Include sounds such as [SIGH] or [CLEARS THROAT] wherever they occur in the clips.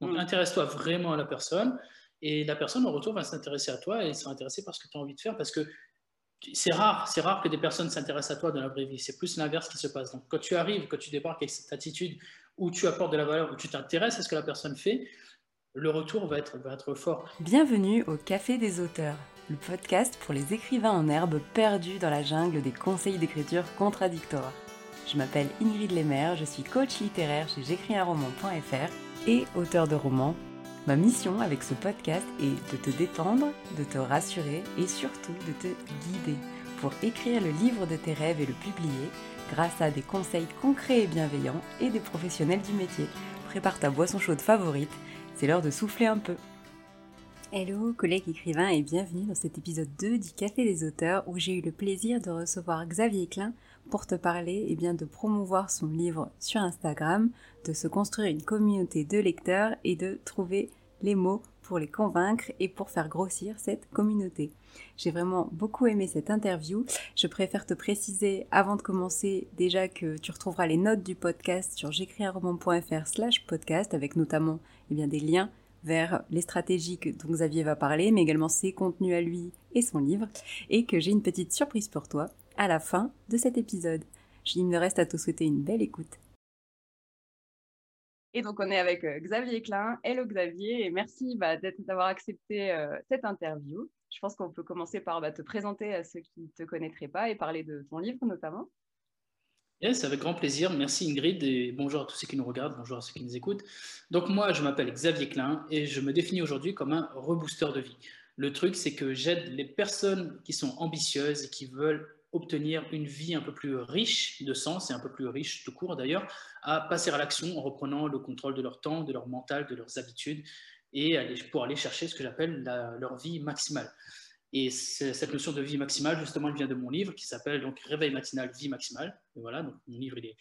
Donc, mm. intéresse-toi vraiment à la personne et la personne en retour va s'intéresser à toi et sera intéressée par ce que tu as envie de faire parce que c'est rare, c'est rare que des personnes s'intéressent à toi dans la vraie vie. C'est plus l'inverse qui se passe. Donc, quand tu arrives, quand tu débarques avec cette attitude où tu apportes de la valeur, où tu t'intéresses à ce que la personne fait, le retour va être, va être fort. Bienvenue au Café des auteurs, le podcast pour les écrivains en herbe perdus dans la jungle des conseils d'écriture contradictoires. Je m'appelle Ingrid Lemaire, je suis coach littéraire chez j'écris un roman.fr et auteur de romans Ma mission avec ce podcast est de te détendre, de te rassurer et surtout de te guider pour écrire le livre de tes rêves et le publier grâce à des conseils concrets et bienveillants et des professionnels du métier. Prépare ta boisson chaude favorite, c'est l'heure de souffler un peu. Hello collègues écrivains et bienvenue dans cet épisode 2 du Café des auteurs où j'ai eu le plaisir de recevoir Xavier Klein pour te parler eh bien, de promouvoir son livre sur Instagram, de se construire une communauté de lecteurs et de trouver les mots pour les convaincre et pour faire grossir cette communauté. J'ai vraiment beaucoup aimé cette interview. Je préfère te préciser avant de commencer déjà que tu retrouveras les notes du podcast sur j'écrisunroman.fr slash podcast avec notamment eh bien, des liens vers les stratégies dont Xavier va parler, mais également ses contenus à lui et son livre, et que j'ai une petite surprise pour toi à la fin de cet épisode. Il me reste à te souhaiter une belle écoute. Et donc, on est avec euh, Xavier Klein. Hello Xavier, et merci bah, d'avoir accepté euh, cette interview. Je pense qu'on peut commencer par bah, te présenter à ceux qui ne te connaîtraient pas et parler de ton livre notamment. Yes, avec grand plaisir. Merci Ingrid et bonjour à tous ceux qui nous regardent, bonjour à ceux qui nous écoutent. Donc moi, je m'appelle Xavier Klein et je me définis aujourd'hui comme un rebooster de vie. Le truc, c'est que j'aide les personnes qui sont ambitieuses et qui veulent obtenir une vie un peu plus riche de sens et un peu plus riche tout court d'ailleurs, à passer à l'action en reprenant le contrôle de leur temps, de leur mental, de leurs habitudes et pour aller chercher ce que j'appelle leur vie maximale. Et cette notion de vie maximale, justement, elle vient de mon livre qui s'appelle donc Réveil matinal, vie maximale. Et voilà, donc mon livre, il est,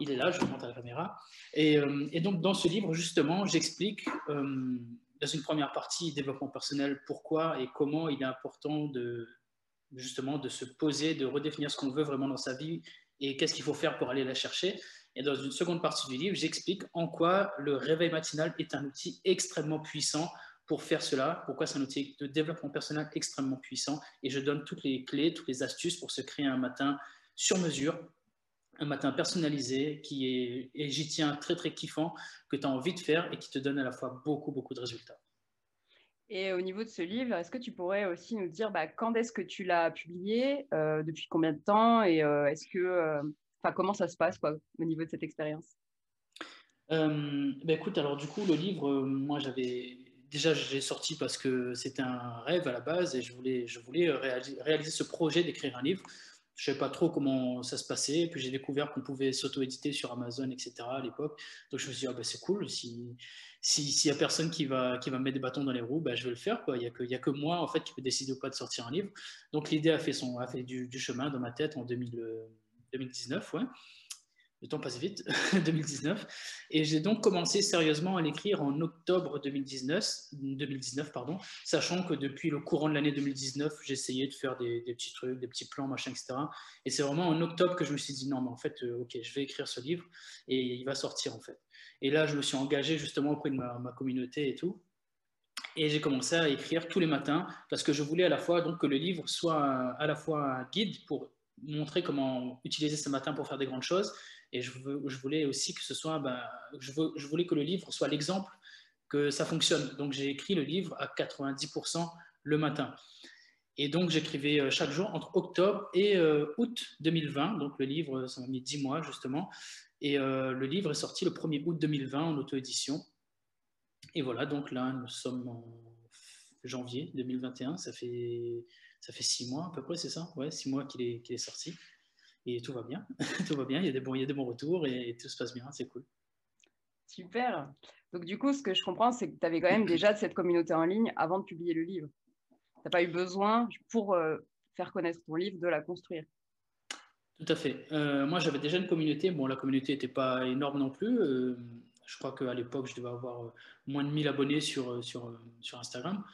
il est là, je montre à la caméra. Et, euh, et, donc, dans ce livre, justement, j'explique euh, dans une première partie, développement personnel, pourquoi et comment il est important de, justement de se poser, de redéfinir ce qu'on veut vraiment dans sa vie et qu'est-ce qu'il faut faire pour aller la chercher. Et dans une seconde partie du livre, j'explique en quoi le réveil matinal est un outil extrêmement puissant pour faire cela, pourquoi c'est un outil de développement personnel extrêmement puissant. Et je donne toutes les clés, toutes les astuces pour se créer un matin sur mesure, un matin personnalisé qui est, et j'y tiens, très très kiffant, que tu as envie de faire et qui te donne à la fois beaucoup beaucoup de résultats. Et au niveau de ce livre, est-ce que tu pourrais aussi nous dire bah, quand est-ce que tu l'as publié, euh, depuis combien de temps, et euh, est-ce que, euh, enfin, comment ça se passe quoi, au niveau de cette expérience? Ben écoute, alors du coup, le livre, moi j'avais déjà j'ai sorti parce que c'était un rêve à la base et je voulais, je voulais réaliser ce projet d'écrire un livre. Je ne savais pas trop comment ça se passait. Puis j'ai découvert qu'on pouvait s'auto-éditer sur Amazon, etc. à l'époque. Donc je me suis dit, ah ben, c'est cool. Si, s'il n'y a personne qui va, qui va mettre des bâtons dans les roues, bah, je vais le faire. Quoi. Il n'y a, que, a que moi en fait, qui peut décider ou pas de sortir un livre. Donc l'idée a fait, son, a fait du, chemin dans ma tête en 2019. Ouais. Le temps passe vite, [LAUGHS] 2019. Et j'ai donc commencé sérieusement à l'écrire en octobre 2019, 2019 pardon, sachant que depuis le courant de l'année 2019, j'essayais de faire des, des, petits trucs, des petits plans, machin, etc. Et c'est vraiment en octobre que je me suis dit non, mais en fait, euh, ok, je vais écrire ce livre et il va sortir en fait. Et là, je me suis engagé justement auprès de ma, communauté et tout. Et j'ai commencé à écrire tous les matins parce que je voulais à la fois donc, que le livre soit à la fois un guide pour montrer comment utiliser ce matin pour faire des grandes choses. Et je, voulais aussi que ce soit, ben, je voulais que le livre soit l'exemple que ça fonctionne. Donc j'ai écrit le livre à 90% le matin. Et donc j'écrivais euh, chaque jour entre octobre et euh, août 2020. Donc le livre, ça m'a mis 10 mois justement. Et euh, le livre est sorti le 1er août 2020 en auto-édition. Et voilà, donc là, nous sommes en janvier 2021. Ça fait, ça fait six mois à peu près, c'est ça? Ouais, six mois qu'il est, est, sorti. Et tout va bien. [LAUGHS] tout va bien. Il y, a des bons, il y a des bons retours et, tout se passe bien. C'est cool. Super. Donc, du coup, ce que je comprends, c'est que tu avais quand même [CLEARS THROAT] déjà de cette communauté en ligne avant de publier le livre. Tu n'as pas eu besoin, pour euh, faire connaître ton livre, de la construire. Tout à fait. Euh, moi, j'avais déjà une communauté. Bon, la communauté n'était pas énorme non plus. Euh, je crois qu'à l'époque, je devais avoir moins de 1000 abonnés sur, sur, sur Instagram.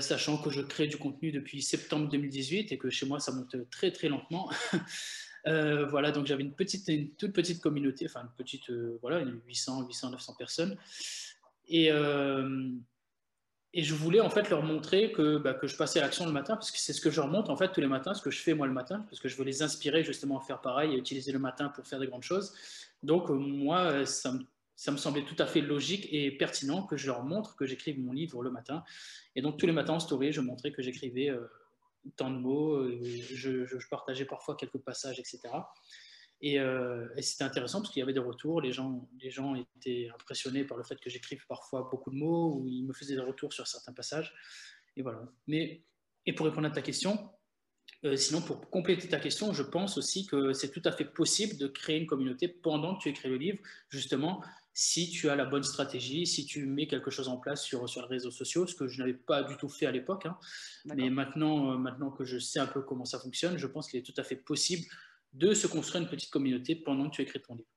sachant que je crée du contenu depuis septembre 2018 et que chez moi, ça monte très, très lentement. [LAUGHS] voilà, donc j'avais une, petite, une toute petite communauté, enfin une petite, voilà, 800, 800, 900 personnes. Et, et je voulais en fait leur montrer que, bah, que je passais à l'action le matin, parce que c'est ce que je leur montre en fait tous les matins, ce que je fais moi le matin, parce que je veux les inspirer justement à faire pareil et utiliser le matin pour faire des grandes choses. Donc moi, ça me, ça me semblait tout à fait logique et pertinent que je leur montre que j'écrive mon livre le matin. Et donc tous les matins en story, je montrais que j'écrivais tant de mots, je, partageais parfois quelques passages, etc. Euh, et, c'était intéressant parce qu'il y avait des retours. Les gens, les gens étaient impressionnés par le fait que j'écrive parfois beaucoup de mots ou ils me faisaient des retours sur certains passages. Et voilà. Mais, et pour répondre à ta question, euh, sinon, pour compléter ta question, je pense aussi que c'est tout à fait possible de créer une communauté pendant que tu écris le livre, justement, si tu as la bonne stratégie, si tu mets quelque chose en place sur, sur les réseaux sociaux, ce que je n'avais pas du tout fait à l'époque. Hein. Mais maintenant, euh, maintenant que je sais un peu comment ça fonctionne, je pense qu'il est tout à fait possible de se construire une petite communauté pendant que tu écris ton livre.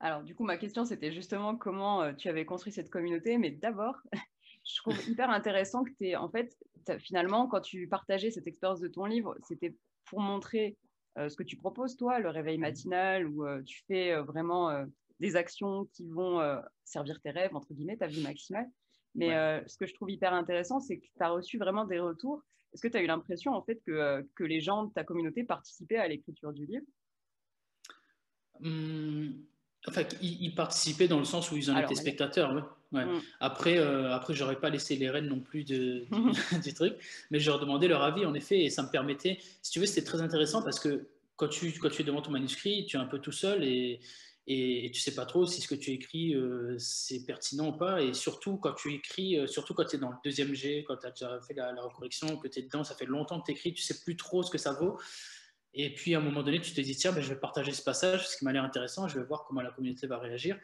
Alors, du coup, ma question, c'était justement comment euh, tu avais construit cette communauté. Mais d'abord, [LAUGHS] je trouve hyper intéressant que tu es, en fait, finalement, quand tu partageais cette expérience de ton livre, c'était pour montrer euh, ce que tu proposes, toi, le réveil matinal, où euh, tu fais vraiment des actions qui vont servir tes rêves, entre guillemets, ta vie maximale. Mais ce que je trouve hyper intéressant, c'est que tu as reçu vraiment des retours est-ce que tu as eu l'impression en fait que, euh, que, les gens de ta communauté participaient à l'écriture du livre? Mmh, Enfin, ils, participaient dans le sens où ils en étaient spectateurs. Ouais. Mmh. Après, euh, après j'aurais pas laissé les rênes non plus de, [LAUGHS] du, truc, mais je leur demandais leur avis en effet, et ça me permettait. Si tu veux, c'était très intéressant parce que quand tu, quand tu es devant ton manuscrit, tu es un peu tout seul et, et, tu sais pas trop si ce que tu écris euh, c'est pertinent ou pas. Et surtout quand tu écris, euh, surtout quand tu es dans le deuxième G, quand tu as déjà fait la, recorrection, que tu es dedans, ça fait longtemps que tu écris, tu sais plus trop ce que ça vaut. Et puis à un moment donné, tu te dis tiens, ben, je vais partager ce passage, ce qui m'a l'air intéressant, je vais voir comment la communauté va réagir.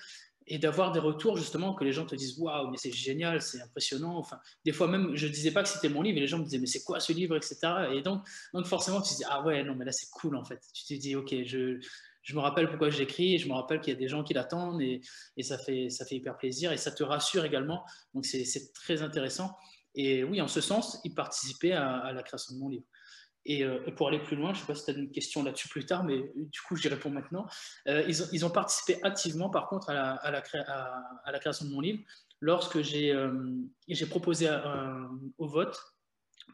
Et d'avoir des retours justement que les gens te disent waouh, mais c'est génial, c'est impressionnant. Enfin, des fois même, je disais pas que c'était mon livre, et les gens me disaient mais c'est quoi ce livre, etc. Et donc, donc forcément, tu te dis ah ouais, non, mais là c'est cool en fait. Tu te dis ok, je, je me rappelle pourquoi j'écris, je me rappelle qu'il y a des gens qui l'attendent et, ça, fait, ça fait hyper plaisir et ça te rassure également. Donc c'est très intéressant. Et oui, en ce sens, ils participaient à, la création de mon livre. Euh, et pour aller plus loin, je ne sais pas si tu as une question là-dessus plus tard, mais du coup, j'y réponds maintenant. Euh, ils, ont, participé activement, par contre, à la, à la, création de mon livre lorsque j'ai euh, proposé au vote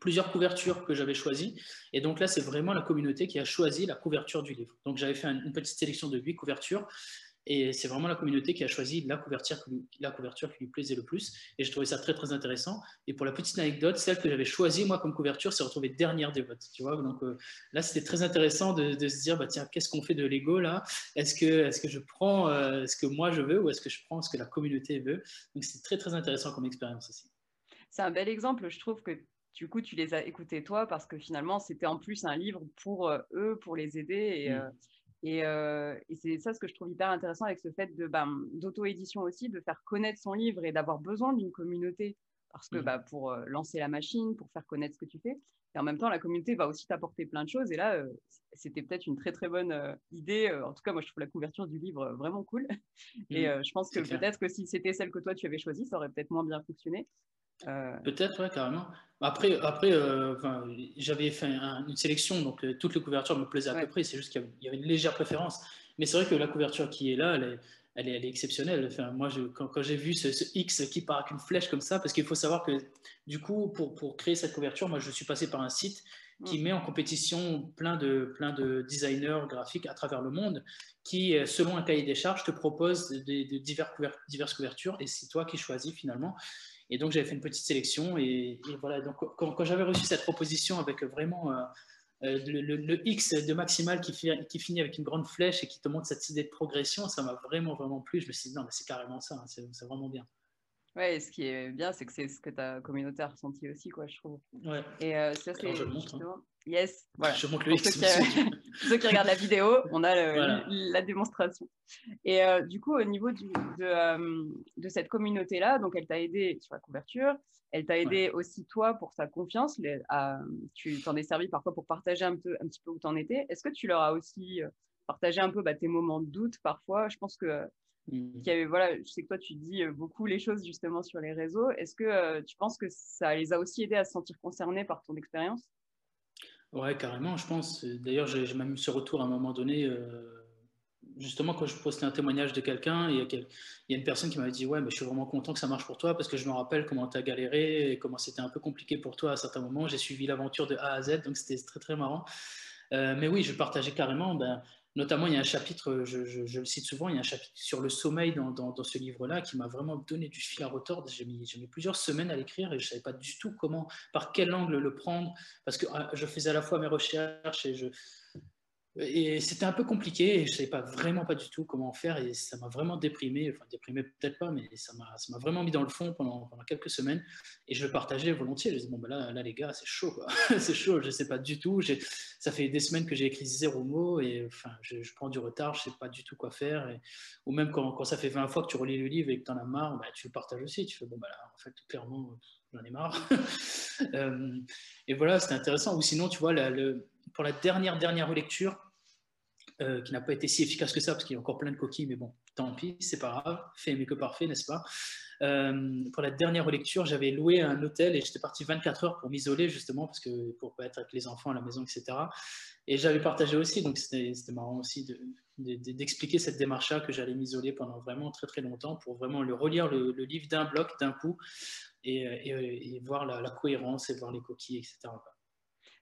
plusieurs couvertures que j'avais choisies. Et donc là, c'est vraiment la communauté qui a choisi la couverture du livre. Donc j'avais fait une petite sélection de huit couvertures. Et c'est vraiment la communauté qui a choisi la couverture, la couverture qui lui plaisait le plus. Et je trouvais ça très, très intéressant. Et pour la petite anecdote, celle que j'avais choisie, moi, comme couverture, s'est retrouvée dernière des votes. Tu vois Donc euh, là, c'était très intéressant de, se dire, bah, tiens, qu'est-ce qu'on fait de l'ego là? Est-ce que, est que je prends euh, ce que moi je veux ou est-ce que je prends ce que la communauté veut? Donc c'était très, très intéressant comme expérience aussi. C'est un bel exemple, je trouve, que du coup, tu les as écoutés toi parce que finalement, c'était en plus un livre pour euh, eux, pour les aider. Et, mmh. euh, euh, et, c'est ça ce que je trouve hyper intéressant avec ce fait de ben, d'auto-édition aussi, de faire connaître son livre et d'avoir besoin d'une communauté parce que mmh. bah, pour lancer la machine, pour faire connaître ce que tu fais. Et en même temps, la communauté va aussi t'apporter plein de choses. Et là, c'était peut-être une très très bonne idée. En tout cas, moi, je trouve la couverture du livre vraiment cool. [LAUGHS] Et mmh. je pense que peut-être que si c'était celle que toi tu avais choisie, ça aurait peut-être moins bien fonctionné. Euh, Peut-être, ouais, carrément. Après, après euh, j'avais fait une sélection, donc euh, toutes les couvertures me plaisaient à peu près. C'est juste qu'il y avait une légère préférence. Mais c'est vrai que la couverture qui est là, elle est, elle est, elle est exceptionnelle. Enfin, moi, je, quand, quand j'ai vu ce, X qui part avec une flèche comme ça, parce qu'il faut savoir que du coup, pour, pour, créer cette couverture, moi, je suis passé par un site qui mm. met en compétition plein de, plein de designers graphiques à travers le monde, qui, selon un cahier des charges, te propose de, divers diverses couvertures, et c'est toi qui choisis finalement. Et donc, j'avais fait une petite sélection. Et, voilà, donc quand, j'avais reçu cette proposition avec vraiment euh, euh, le, X de maximal qui, qui, finit avec une grande flèche et qui te montre cette idée de progression, ça m'a vraiment, vraiment plu. Je me suis dit, non, mais c'est carrément ça, hein, c'est vraiment bien. Ouais, ce qui est bien, c'est que c'est ce que ta communauté a ressenti aussi, quoi, je trouve. Ouais. Et euh, ça, c'est hein. Yes, voilà. Je montre le X. Ceux qui, regardent la vidéo, on a la démonstration. Et euh, du coup, au niveau du, de, euh, de, cette communauté-là, donc elle t'a aidé sur la couverture, elle t'a aidé aussi toi pour sa confiance. Les, tu t'en es servi parfois pour partager un, peu, un petit peu où tu en étais. Est-ce que tu leur as aussi partagé un peu bah, tes moments de doute parfois? Je pense que Mmh. voilà, je sais que toi, tu dis euh, beaucoup les choses justement sur les réseaux. Est-ce que euh, tu penses que ça les a aussi aidés à se sentir concernés par ton expérience? Ouais, carrément, je pense. D'ailleurs, j'ai même eu ce retour à un moment donné. Euh, justement, quand je postais un témoignage de quelqu'un, il, y a une personne qui m'avait dit Ouais, mais je suis vraiment content que ça marche pour toi parce que je me rappelle comment tu as galéré et comment c'était un peu compliqué pour toi à certains moments. J'ai suivi l'aventure de A à Z, donc c'était très très marrant. Euh, mais oui, je partageais carrément. Ben, notamment, il y a un chapitre, je, le cite souvent, il y a un chapitre sur le sommeil dans, ce livre-là qui m'a vraiment donné du fil à retordre. J'ai mis, mis, plusieurs semaines à l'écrire et je ne savais pas du tout comment, par quel angle le prendre, parce que ah, je faisais à la fois mes recherches et je, et c'était un peu compliqué et je ne savais pas vraiment pas du tout comment faire et ça m'a vraiment déprimé, enfin déprimé peut-être pas, mais ça m'a vraiment mis dans le fond pendant, pendant, quelques semaines et je le partageais volontiers. Je disais, bon, ben là, là, les gars, c'est chaud, [LAUGHS] c'est chaud, je ne sais pas du tout. Ça fait des semaines que j'ai écrit zéro mot et enfin, je, prends du retard, je ne sais pas du tout quoi faire. Ou même quand, quand, ça fait 20 fois que tu relis le livre et que tu en as marre, bah, tu le partages aussi. Tu fais, bon, ben là, en fait, clairement, j'en ai marre. [LAUGHS] Euh, et voilà, c'était intéressant. Ou sinon, tu vois, le, pour la dernière, dernière lecture, euh, qui n'a pas été si efficace que ça, parce qu'il y a encore plein de coquilles, mais bon, tant pis, c'est pas grave, fait mieux que parfait, n'est-ce pas? Euh, Pour la dernière lecture, j'avais loué un hôtel et j'étais parti 24 heures pour m'isoler, justement, parce que pour pas être avec les enfants à la maison, etc. Et j'avais partagé aussi, donc c'était marrant aussi d'expliquer cette démarche-là, que j'allais m'isoler pendant vraiment très très longtemps pour vraiment le relire le, livre d'un bloc, d'un coup, et, et, voir la, la, cohérence et voir les coquilles, etc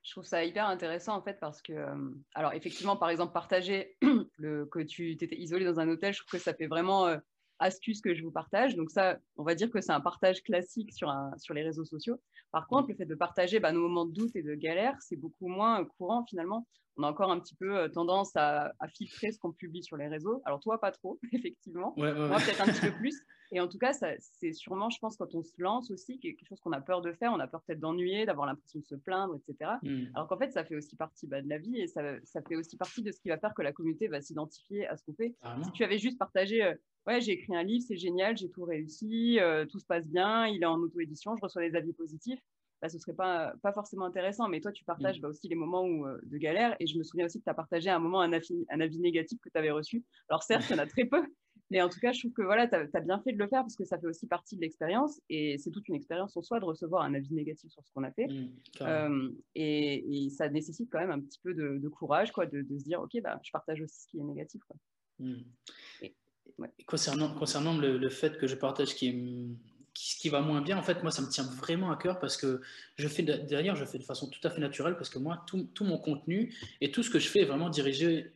je trouve ça hyper intéressant en fait parce que, euh, alors effectivement, par exemple, partager [CLEARS THROAT] le, que tu étais isolé dans un hôtel, je trouve que ça fait vraiment euh, astuce que je vous partage. Donc ça, on va dire que c'est un partage classique sur, un, sur les réseaux sociaux. Par contre, le fait de partager bah, nos moments de doute et de galère, c'est beaucoup moins courant finalement on a encore un petit peu euh, tendance à, filtrer ce qu'on publie sur les réseaux. Alors toi, pas trop, [LAUGHS] effectivement. Moi, peut-être un petit peu [LAUGHS] plus. Et en tout cas, c'est sûrement, je pense, quand on se lance aussi, quelque chose qu'on a peur de faire. On a peur peut-être d'ennuyer, d'avoir l'impression de se plaindre, etc. Hmm. Alors qu'en fait, ça fait aussi partie bah, de la vie et ça, fait aussi partie de ce qui va faire que la communauté va s'identifier à ce qu'on fait. Si tu avais juste partagé, euh, ouais, j'ai écrit un livre, c'est génial, j'ai tout réussi, euh, tout se passe bien, il est en auto-édition, je reçois des avis positifs bah, ce serait pas, pas forcément intéressant. Mais toi, tu partages mm. bah, aussi les moments où, euh, de galère. Et je me souviens aussi que tu as partagé à un moment un avis, un avis négatif que tu avais reçu. Alors certes, il y en a très peu. [LAUGHS] Mais en tout cas, je trouve que voilà, tu as, bien fait de le faire parce que ça fait aussi partie de l'expérience. Et c'est toute une expérience en soi de recevoir un avis négatif sur ce qu'on a fait. Mm, euh, et, ça nécessite quand même un petit peu de, courage, quoi, de, se dire, OK, bah, je partage aussi ce qui est négatif. Quoi. Concernant, le, fait que je partage ce qui ce qui va moins bien, en fait, moi, ça me tient vraiment à cœur parce que je fais derrière, je fais de façon tout à fait naturelle parce que moi, tout, tout mon contenu et tout ce que je fais est vraiment dirigé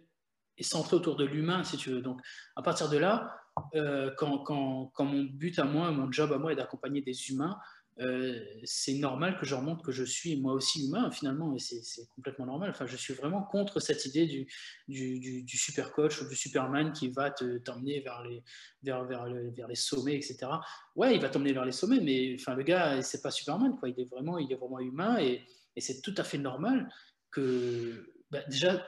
et centré autour de l'humain, si tu veux. Donc, à partir de là, euh, quand, quand, quand, mon but à moi, mon job à moi est d'accompagner des humains, euh, c'est normal que je remonte que je suis moi aussi humain finalement et c'est complètement normal. Enfin, je suis vraiment contre cette idée du, du, super coach ou du superman qui va t'emmener vers les, vers, vers, les sommets, etc. Ouais, il va t'emmener vers les sommets, mais enfin, le gars, c'est pas superman, quoi. Il est vraiment, il est vraiment humain et, et c'est tout à fait normal que bah, déjà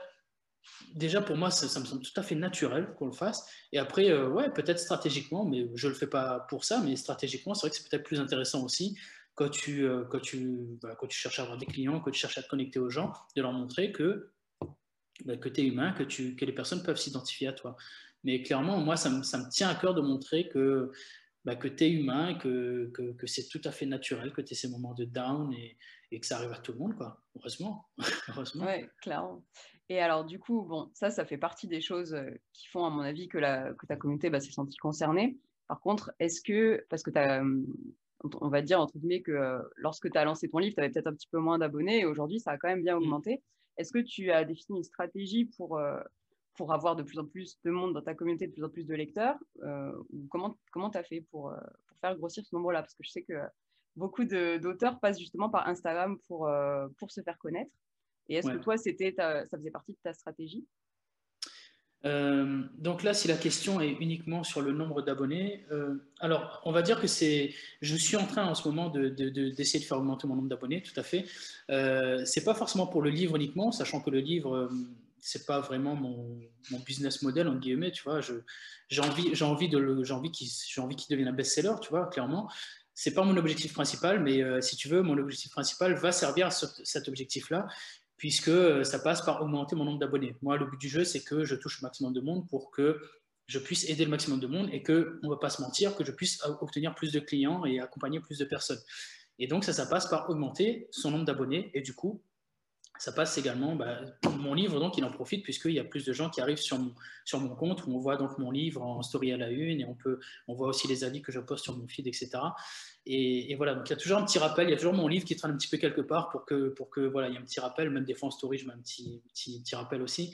déjà pour moi, ça, me semble tout à fait naturel qu'on le fasse. Et après, euh, ouais, peut-être stratégiquement, mais je le fais pas pour ça, mais stratégiquement, c'est vrai que c'est peut-être plus intéressant aussi quand tu, euh, quand, tu, quand tu cherches à avoir des clients, quand tu cherches à te connecter aux gens, de leur montrer que, bah, que tu es humain, que, que les personnes peuvent s'identifier à toi. Mais clairement, moi, ça me, ça me, tient à cœur de montrer que, bah, que tu es humain, que, que, que c'est tout à fait naturel, que tu aies ces moments de down et, et, que ça arrive à tout le monde, quoi. Heureusement. [LAUGHS] Heureusement. Oui, clairement. Et alors, du coup, bon, ça, ça fait partie des choses euh, qui font, à mon avis, que, la, que ta communauté bah, s'est sentie concernée. Par contre, est-ce que, parce que tu as, hum, on va dire, entre guillemets, que euh, lorsque tu as lancé ton livre, tu avais peut-être un petit peu moins d'abonnés et aujourd'hui, ça a quand même bien mmh. augmenté. Est-ce que tu as défini une stratégie pour, euh, pour avoir de plus en plus de monde dans ta communauté, de plus en plus de lecteurs ou Comment tu as fait pour, pour faire grossir ce nombre-là? Parce que je sais que beaucoup d'auteurs passent justement par Instagram pour, pour se faire connaître. Et est-ce que toi, c'était ça faisait partie de ta stratégie? Euh, donc là, si la question est uniquement sur le nombre d'abonnés, euh, alors on va dire que c'est, je suis en train en ce moment d'essayer de, de, faire augmenter mon nombre d'abonnés, tout à fait. Euh, c'est pas forcément pour le livre uniquement, sachant que le livre, euh, c'est pas vraiment mon, business model en guillemets, tu vois. J'ai envie, j'ai envie de, j'ai envie qu'il, devienne un best-seller, tu vois, clairement. C'est pas mon objectif principal, mais si tu veux, mon objectif principal va servir à cet objectif-là puisque euh, ça passe par augmenter mon nombre d'abonnés. Moi, le but du jeu, c'est que je touche le maximum de monde pour que je puisse aider le maximum de monde et que, on va pas se mentir, que je puisse obtenir plus de clients et accompagner plus de personnes. Et donc, ça, ça passe par augmenter son nombre d'abonnés et du coup, ça passe également, bah, mon livre, donc il en profite puisqu'il y a plus de gens qui arrivent sur mon, sur mon compte où on voit donc mon livre en story à la une et on, peut, on voit aussi les avis que je poste sur mon feed, etc. Et, voilà, donc il y a toujours un petit rappel, il y a toujours mon livre qui traîne un petit peu quelque part pour que, pour que voilà, il y ait un petit rappel, même des fois en story, je mets un petit, petit, petit rappel aussi.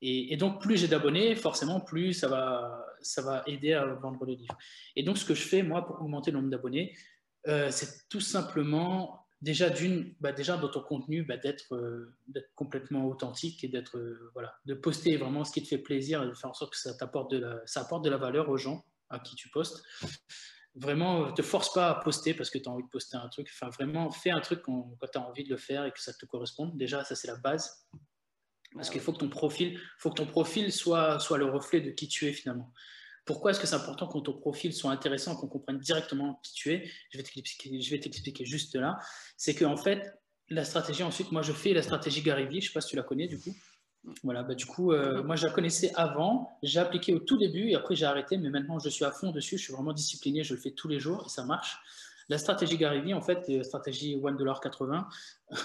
Et, donc, plus j'ai d'abonnés, forcément, plus ça va, ça va aider à vendre le livre. Et donc, ce que je fais, moi, pour augmenter le nombre d'abonnés, euh, c'est tout simplement déjà d'une, bah déjà dans ton contenu, bah euh, d'être complètement authentique et d'être euh, voilà, de poster vraiment ce qui te fait plaisir et de faire en sorte que ça t'apporte de la, ça apporte de la valeur aux gens à qui tu postes. Vraiment, euh, te force pas à poster parce que tu as envie de poster un truc. Enfin, vraiment, fais un truc quand, quand tu as envie de le faire et que ça te corresponde. Déjà, ça c'est la base. Parce qu'il faut que ton profil, faut que ton profil soit, soit le reflet de qui tu es finalement. Pourquoi est-ce que c'est important que ton profil soit intéressant, qu'on comprenne directement qui tu es? Je vais t'expliquer juste là. C'est qu'en fait, la stratégie, ensuite, moi je fais la stratégie Gary Vee, je ne sais pas si tu la connais du coup. Voilà, bah, du coup, euh, moi je la connaissais avant, j'ai appliqué au tout début et après j'ai arrêté, mais maintenant je suis à fond dessus, je suis vraiment discipliné, je le fais tous les jours et ça marche. La stratégie Gary Vee, en fait, la stratégie $1.80,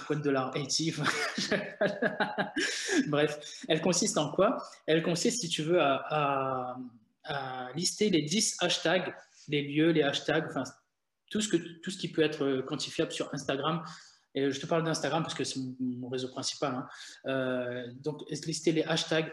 $1.80, [LAUGHS] [LAUGHS] bref, elle consiste en quoi? Elle consiste, si tu veux, à à lister les 10 hashtags, les lieux, les hashtags, enfin, tout ce, que, tout ce qui peut être euh, quantifiable sur Instagram. Et je te parle d'Instagram parce que c'est mon réseau principal. Hein. Euh, donc, lister les hashtags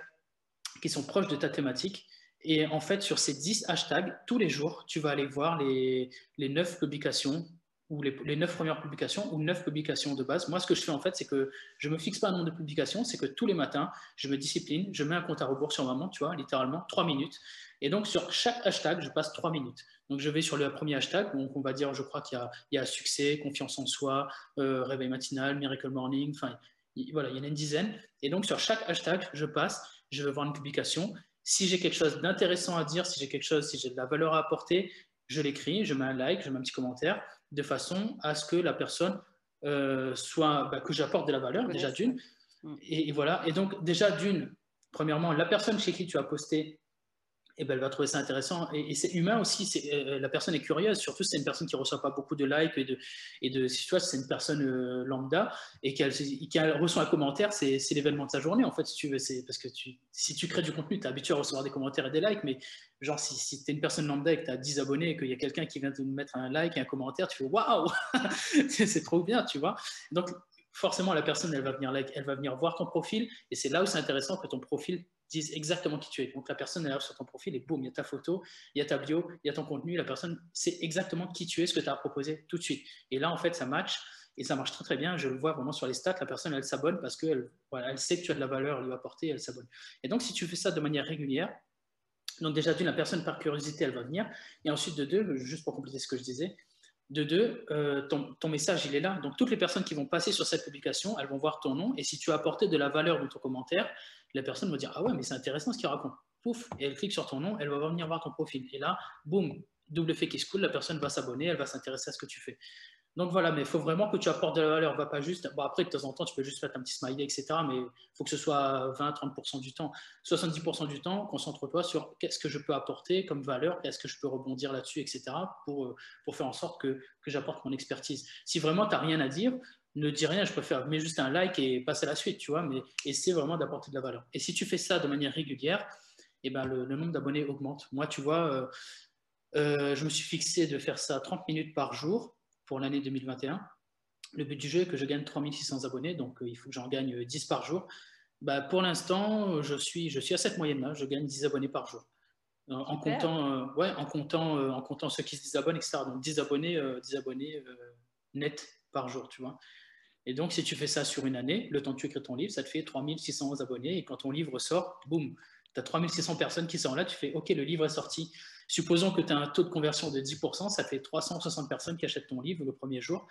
qui sont proches de ta thématique. Et en fait, sur ces 10 hashtags, tous les jours, tu vas aller voir les, les 9 publications ou les, 9 premières publications ou 9 publications de base. Moi, ce que je fais en fait, c'est que je ne me fixe pas un nombre de publications, c'est que tous les matins, je me discipline, je mets un compte à rebours sur ma montre, tu vois, littéralement, 3 minutes. Et donc, sur chaque hashtag, je passe trois minutes. Donc, je vais sur le premier hashtag. Donc, on va dire, je crois qu'il y, a succès, confiance en soi, euh, réveil matinal, miracle morning. Enfin, voilà, il y en a une dizaine. Et donc, sur chaque hashtag, je passe, je vais voir une publication. Si j'ai quelque chose d'intéressant à dire, si j'ai quelque chose, si j'ai de la valeur à apporter, je l'écris, je mets un like, je mets un petit commentaire, de façon à ce que la personne euh, soit, bah, que j'apporte de la valeur, déjà d'une. Mm. Et, et, voilà. Et donc, déjà d'une, premièrement, la personne chez qui tu as posté, ben, elle va trouver ça intéressant. Et, c'est humain aussi, euh, la personne est curieuse, surtout si c'est une personne qui ne reçoit pas beaucoup de likes et de, si tu vois, c'est une personne euh, lambda et qu'elle reçoit un commentaire, c'est l'événement de sa journée en fait, si tu veux. Parce que si tu crées du contenu, tu es habitué à recevoir des commentaires et des likes, mais genre si, si tu es une personne lambda et que tu as 10 abonnés et qu'il y a quelqu'un qui vient te mettre un like et un commentaire, tu fais waouh, [LAUGHS] c'est trop bien, tu vois. Donc forcément, la personne, elle va venir like, elle va venir voir ton profil et c'est là où c'est intéressant que ton profil disent exactement qui tu es. Donc la personne là sur ton profil et boum, il y a ta photo, il y a ta bio, il y a ton contenu, la personne sait exactement qui tu es, ce que tu as proposé tout de suite. Et là, en fait, ça match et ça marche très très bien. Je le vois vraiment sur les stats, la personne, elle s'abonne parce qu'elle voilà, elle sait que tu as de la valeur à lui apporter, elle s'abonne. Et donc, si tu fais ça de manière régulière, donc déjà d'une, la personne par curiosité, elle va venir. Et ensuite de deux, juste pour compléter ce que je disais, de deux, euh, ton, message, il est là. Donc, toutes les personnes qui vont passer sur cette publication, elles vont voir ton nom. Et si tu as apporté de la valeur dans ton commentaire, la personne va dire Ah ouais, mais c'est intéressant ce qu'il raconte. Pouf, et elle clique sur ton nom, elle va venir voir ton profil. Et là, boum, double effet qui se coule, la personne va s'abonner, elle va s'intéresser à ce que tu fais. Donc voilà, mais il faut vraiment que tu apportes de la valeur, va pas juste. Bon, après, de temps en temps, tu peux juste mettre un petit smiley, etc. Mais il faut que ce soit 20-30% du temps. 70% du temps, concentre-toi sur qu'est-ce que je peux apporter comme valeur, est-ce que je peux rebondir là-dessus, etc. Pour, pour faire en sorte que, que j'apporte mon expertise. Si vraiment tu n'as rien à dire, ne dis rien, je préfère mettre juste un like et passer à la suite, tu vois, mais essaie vraiment d'apporter de la valeur. Et si tu fais ça de manière régulière, eh ben, le, nombre d'abonnés augmente. Moi, tu vois, euh, euh, je me suis fixé de faire ça 30 minutes par jour pour l'année 2021. Le but du jeu est que je gagne 3600 abonnés, donc euh, il faut que j'en gagne 10 par jour. Bah, pour l'instant, je suis, je suis à cette moyenne-là, je gagne 10 abonnés par jour. En, comptant, ouais, en, comptant, en comptant ceux qui se désabonnent, etc. Donc 10 abonnés, 10 abonnés nets par jour, tu vois. Et donc, si tu fais ça sur une année, le temps que tu écris ton livre, ça te fait 3600 abonnés. Et quand ton livre sort, boum, tu as 3600 personnes qui sont là, tu fais OK, le livre est sorti. Supposons que tu as un taux de conversion de 10%, ça fait 360 personnes qui achètent ton livre le premier jour.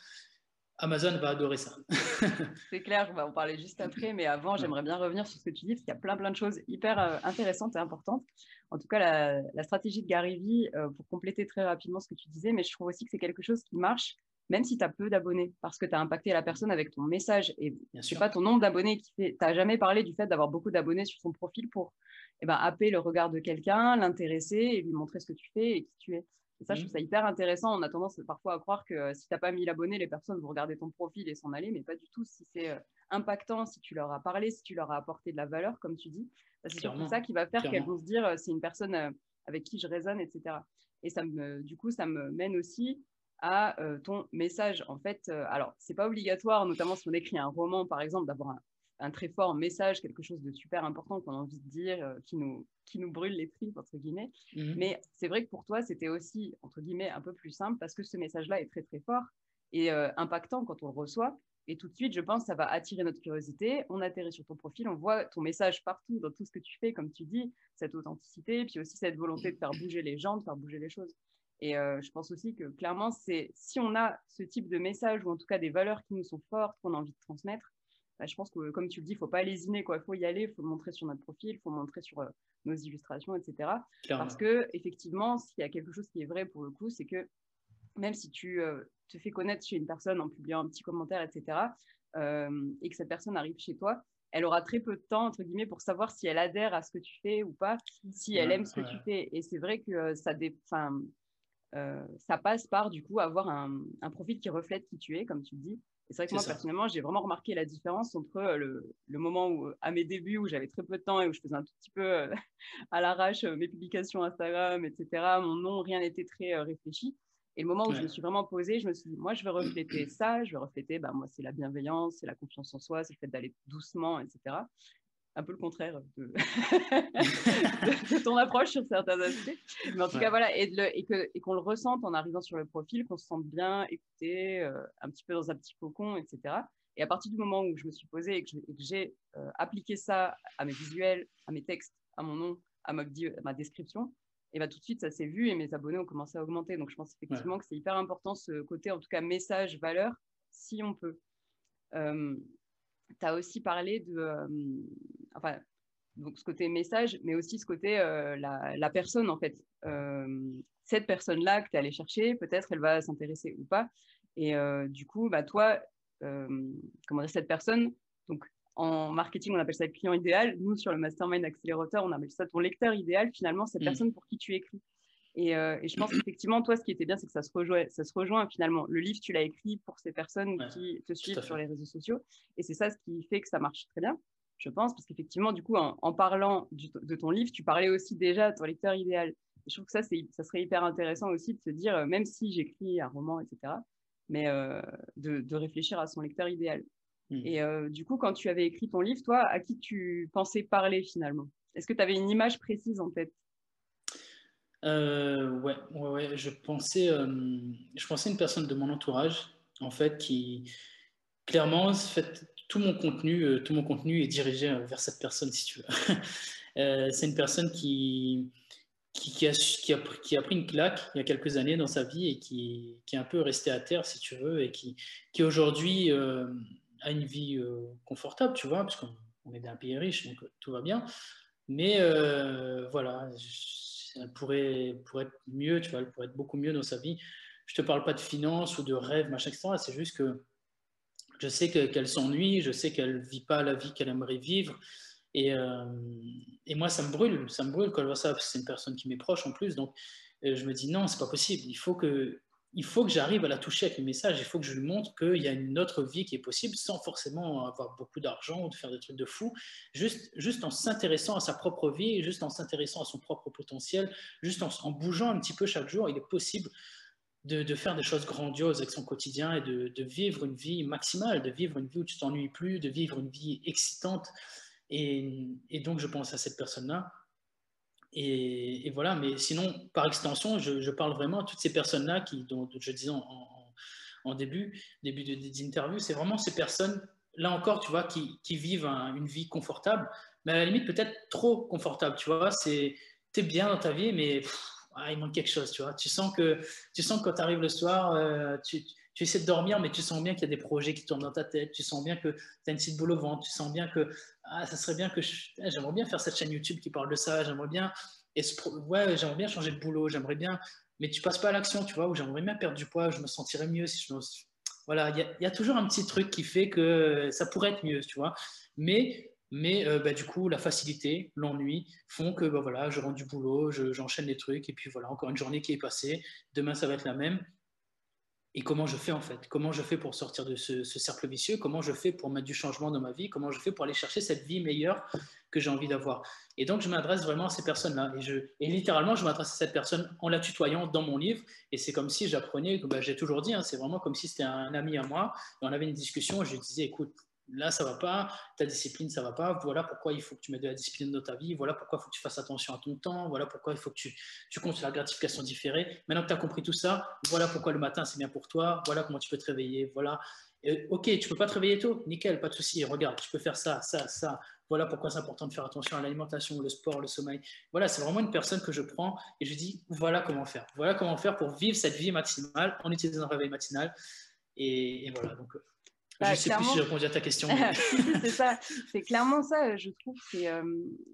Amazon va adorer ça. [LAUGHS] c'est clair, on va en parler juste après, mais avant, j'aimerais bien revenir sur ce que tu dis, parce qu'il y a plein, plein de choses hyper euh, intéressantes et importantes. En tout cas, la, stratégie de Gary Vee, euh, pour compléter très rapidement ce que tu disais, mais je trouve aussi que c'est quelque chose qui marche même si tu as peu d'abonnés, parce que tu as impacté la personne avec ton message et je sais pas ton nombre d'abonnés qui fait. Tu n'as jamais parlé du fait d'avoir beaucoup d'abonnés sur ton profil pour eh ben, happer le regard de quelqu'un, l'intéresser et lui montrer ce que tu fais et qui tu es. Et ça, je trouve ça hyper intéressant. On a tendance parfois à croire que si tu n'as pas mis l'abonné, les personnes vont regarder ton profil et s'en aller, mais pas du tout. Si c'est impactant, si tu leur as parlé, si tu leur as apporté de la valeur, comme tu dis, bah, c'est surtout ça qui va faire qu'elles vont se dire c'est une personne avec qui je résonne, etc. Et ça me, du coup, ça me mène aussi à ton message. En fait, alors, c'est pas obligatoire, notamment si on écrit un roman, par exemple, d'avoir un, très fort message, quelque chose de super important qu'on a envie de dire, qui, nous, qui nous brûle les tripes, entre guillemets. Mmh Mais c'est vrai que pour toi, c'était aussi, entre guillemets, un peu plus simple parce que ce message-là est très, très fort et impactant quand on le reçoit. Et tout de suite, je pense, ça va attirer notre curiosité. On atterrit sur ton profil, on voit ton message partout dans tout ce que tu fais, comme tu dis, cette authenticité, puis aussi cette volonté de faire bouger les gens, de faire bouger les choses. Et euh, je pense aussi que clairement, c'est si on a ce type de message ou en tout cas des valeurs qui nous sont fortes, qu'on a envie de transmettre, bah, je pense que comme tu le dis, il ne faut pas lésiner, il faut y aller, il faut le montrer sur notre profil, il faut le montrer sur euh, nos illustrations, etc. Parce que effectivement, s'il y a quelque chose qui est vrai pour le coup, c'est que même si tu euh, te fais connaître chez une personne en publiant un petit commentaire, etc., et que cette personne arrive chez toi, elle aura très peu de temps, entre guillemets, pour savoir si elle adhère à ce que tu fais ou pas, si elle aime ce que tu fais. Et c'est vrai que ça, dé... Euh, ça passe par du coup avoir un, profil qui reflète qui tu es, comme tu le dis. Et c'est vrai que moi, personnellement, j'ai vraiment remarqué la différence entre euh, le, moment où, euh, à mes débuts, où j'avais très peu de temps et où je faisais un tout petit peu [LAUGHS] à l'arrache mes publications Instagram, etc. Mon nom, rien n'était très réfléchi. Et le moment où je me suis vraiment posée, je me suis dit, moi, je vais refléter ça, je vais refléter, bah, moi, c'est la bienveillance, c'est la confiance en soi, c'est le fait d'aller doucement, etc un peu le contraire [LAUGHS] de, de, ton approche sur certains aspects. Mais en tout cas, voilà, et, et qu'on le ressente en arrivant sur le profil, qu'on se sente bien écouté, euh, un petit peu dans un petit cocon, etc. Et à partir du moment où je me suis posée et que j'ai euh, appliqué ça à mes visuels, à mes textes, à mon nom, à ma, ma description, et bah, tout de suite, ça s'est vu et mes abonnés ont commencé à augmenter. Donc, je pense effectivement que c'est hyper important ce côté, en tout cas, message, valeur, si on peut. Euh, tu as aussi parlé de, euh, enfin, donc ce côté message, mais aussi ce côté euh, la, personne, en fait. Euh, cette personne-là que tu es allé chercher, peut-être elle va s'intéresser ou pas. Et du coup, bah, toi, comment dire, cette personne, donc en marketing, on appelle ça le client idéal. Nous, sur le Mastermind Accélérateur, on appelle ça ton lecteur idéal, finalement, cette mmh. personne pour qui tu écris. Euh, et, je pense qu'effectivement, toi, ce qui était bien, c'est que ça se, rejoint, ça se rejoint finalement. Le livre, tu l'as écrit pour ces personnes qui te suivent sur les réseaux sociaux. Et c'est ça ce qui fait que ça marche très bien, je pense, parce qu'effectivement, du coup, en, parlant de ton livre, tu parlais aussi déjà de ton lecteur idéal. Et je trouve que ça, ça serait hyper intéressant aussi de se dire, euh, même si j'écris un roman, etc., mais euh, de, réfléchir à son lecteur idéal. Mmh. Et du coup, quand tu avais écrit ton livre, toi, à qui tu pensais parler finalement? Est-ce que tu avais une image précise en tête euh, ouais, ouais, ouais, je pensais, euh, je pensais une personne de mon entourage, en fait, qui clairement, fait, tout mon contenu, euh, tout mon contenu est dirigé vers cette personne, si tu veux. [LAUGHS] c'est une personne qui, qui, a, qui, a, qui, a, pris une claque il y a quelques années dans sa vie et qui, est un peu resté à terre, si tu veux, et qui, qui aujourd'hui a une vie confortable, tu vois, parce qu'on est d'un pays riche, donc tout va bien. Mais voilà, elle pourrait, pourrait être mieux, tu vois, elle pourrait être beaucoup mieux dans sa vie. Je ne te parle pas de finances ou de rêves, machin, etc. C'est juste que je sais qu'elle s'ennuie, je sais qu'elle ne vit pas la vie qu'elle aimerait vivre. Et, euh, moi, ça me brûle, ça me brûle quand je vois ça, c'est une personne qui m'est proche en plus. Donc, euh, je me dis non, c'est pas possible. Il faut que, que j'arrive à la toucher avec mes messages, il faut que je lui montre qu'il y a une autre vie qui est possible sans forcément avoir beaucoup d'argent ou de faire des trucs de fou, juste en s'intéressant à sa propre vie, juste en s'intéressant à son propre potentiel, juste en, bougeant un petit peu chaque jour, il est possible de, faire des choses grandioses avec son quotidien et de, vivre une vie maximale, de vivre une vie où tu t'ennuies plus, de vivre une vie excitante. Et, donc je pense à cette personne-là. Et, voilà, mais sinon, par extension, je, parle vraiment à toutes ces personnes-là qui, dont je disais en, début, début d'interview, c'est vraiment ces personnes, là encore, tu vois, qui, vivent une vie confortable, mais à la limite peut-être trop confortable, tu vois, c'est, es bien dans ta vie, mais ah, il manque quelque chose, tu vois. Tu sens que, tu sens que quand tu arrives le soir, euh, tu, tu essaies de dormir, mais tu sens bien qu'il y a des projets qui tournent dans ta tête, tu sens bien que tu as une petite boule au ventre, tu sens bien que ah, ça serait bien que eh, j'aimerais bien faire cette chaîne YouTube qui parle de ça, j'aimerais bien, ouais, bien changer de boulot, j'aimerais bien, mais tu passes pas à l'action, tu vois, ou j'aimerais bien perdre du poids, je me sentirais mieux si je Voilà, il y, a toujours un petit truc qui fait que ça pourrait être mieux, tu vois. Mais Mais euh, bah, du coup, la facilité, l'ennui font que bah, voilà, je rentre du boulot, j'enchaîne les trucs, et puis voilà, encore une journée qui est passée, demain ça va être la même. Et comment je fais en fait? Comment je fais pour sortir de ce, cercle vicieux? Comment je fais pour mettre du changement dans ma vie? Comment je fais pour aller chercher cette vie meilleure que j'ai envie d'avoir? Et donc, je m'adresse vraiment à ces personnes-là. Et, je, et littéralement, je m'adresse à cette personne en la tutoyant dans mon livre. Et c'est comme si j'apprenais, bah, j'ai toujours dit, hein, c'est vraiment comme si c'était un ami à moi. Et on avait une discussion, je lui disais, écoute, là, ça va pas, ta discipline, ça va pas, voilà pourquoi il faut que tu mettes de la discipline dans ta vie, voilà pourquoi il faut que tu fasses attention à ton temps, voilà pourquoi il faut que tu, tu comptes sur la gratification différée. Maintenant que tu as compris tout ça, voilà pourquoi le matin, c'est bien pour toi, voilà comment tu peux te réveiller, voilà. ok, tu peux pas te réveiller tôt, nickel, pas de souci, regarde, tu peux faire ça, ça, ça. Voilà pourquoi c'est important de faire attention à l'alimentation, le sport, le sommeil. Voilà, c'est vraiment une personne que je prends et je dis voilà comment faire. Voilà comment faire pour vivre cette vie matinale en utilisant un réveil matinal. Et, et voilà, donc je bah, sais plus si j'ai répondu à ta question. [LAUGHS] c'est ça, c'est clairement ça, je trouve, euh,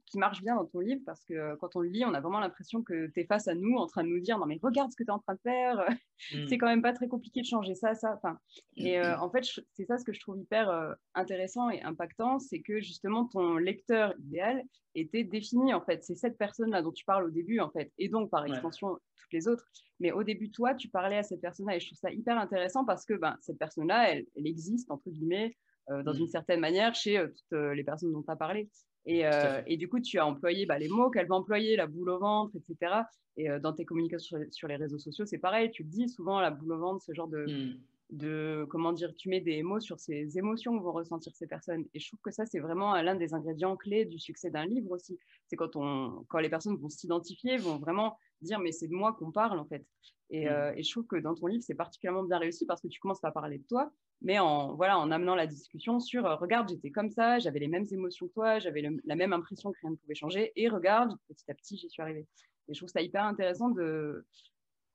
qui marche bien dans ton livre, parce que euh, quand on le lit, on a vraiment l'impression que tu es face à nous, en train de nous dire, non mais regarde ce que tu es en train de faire, [LAUGHS] mm. c'est quand même pas très compliqué de changer ça, ça. Enfin, et euh, en fait, c'est ça ce que je trouve hyper intéressant et impactant, c'est que justement, ton lecteur idéal était défini, en fait. C'est cette personne-là dont tu parles au début, en fait, et donc par extension, toutes les autres. Mais au début, toi, tu parlais à cette personne-là et je trouve ça hyper intéressant parce que ben, cette personne-là, elle, existe, entre guillemets, euh, dans une mm. certaine manière chez euh, toutes euh, les personnes dont tu as parlé. Et, et, du coup, tu as employé bah, les mots qu'elle va employer, la boule au ventre, etc. Et dans tes communications sur, les réseaux sociaux, c'est pareil. Tu le dis souvent, la boule au ventre, ce genre de, mm. De, comment dire, tu mets des mots sur ces émotions que vont ressentir ces personnes. Et je trouve que ça, c'est vraiment l'un des ingrédients clés du succès d'un livre aussi. C'est quand, on, quand les personnes vont s'identifier, vont vraiment dire mais c'est de moi qu'on parle en fait. Et, mmh. euh, et, je trouve que dans ton livre, c'est particulièrement bien réussi parce que tu commences à parler de toi, mais en, voilà, en amenant la discussion sur euh, regarde, j'étais comme ça, j'avais les mêmes émotions que toi, j'avais la même impression que rien ne pouvait changer, et regarde, petit à petit, j'y suis arrivée. Et je trouve ça hyper intéressant de,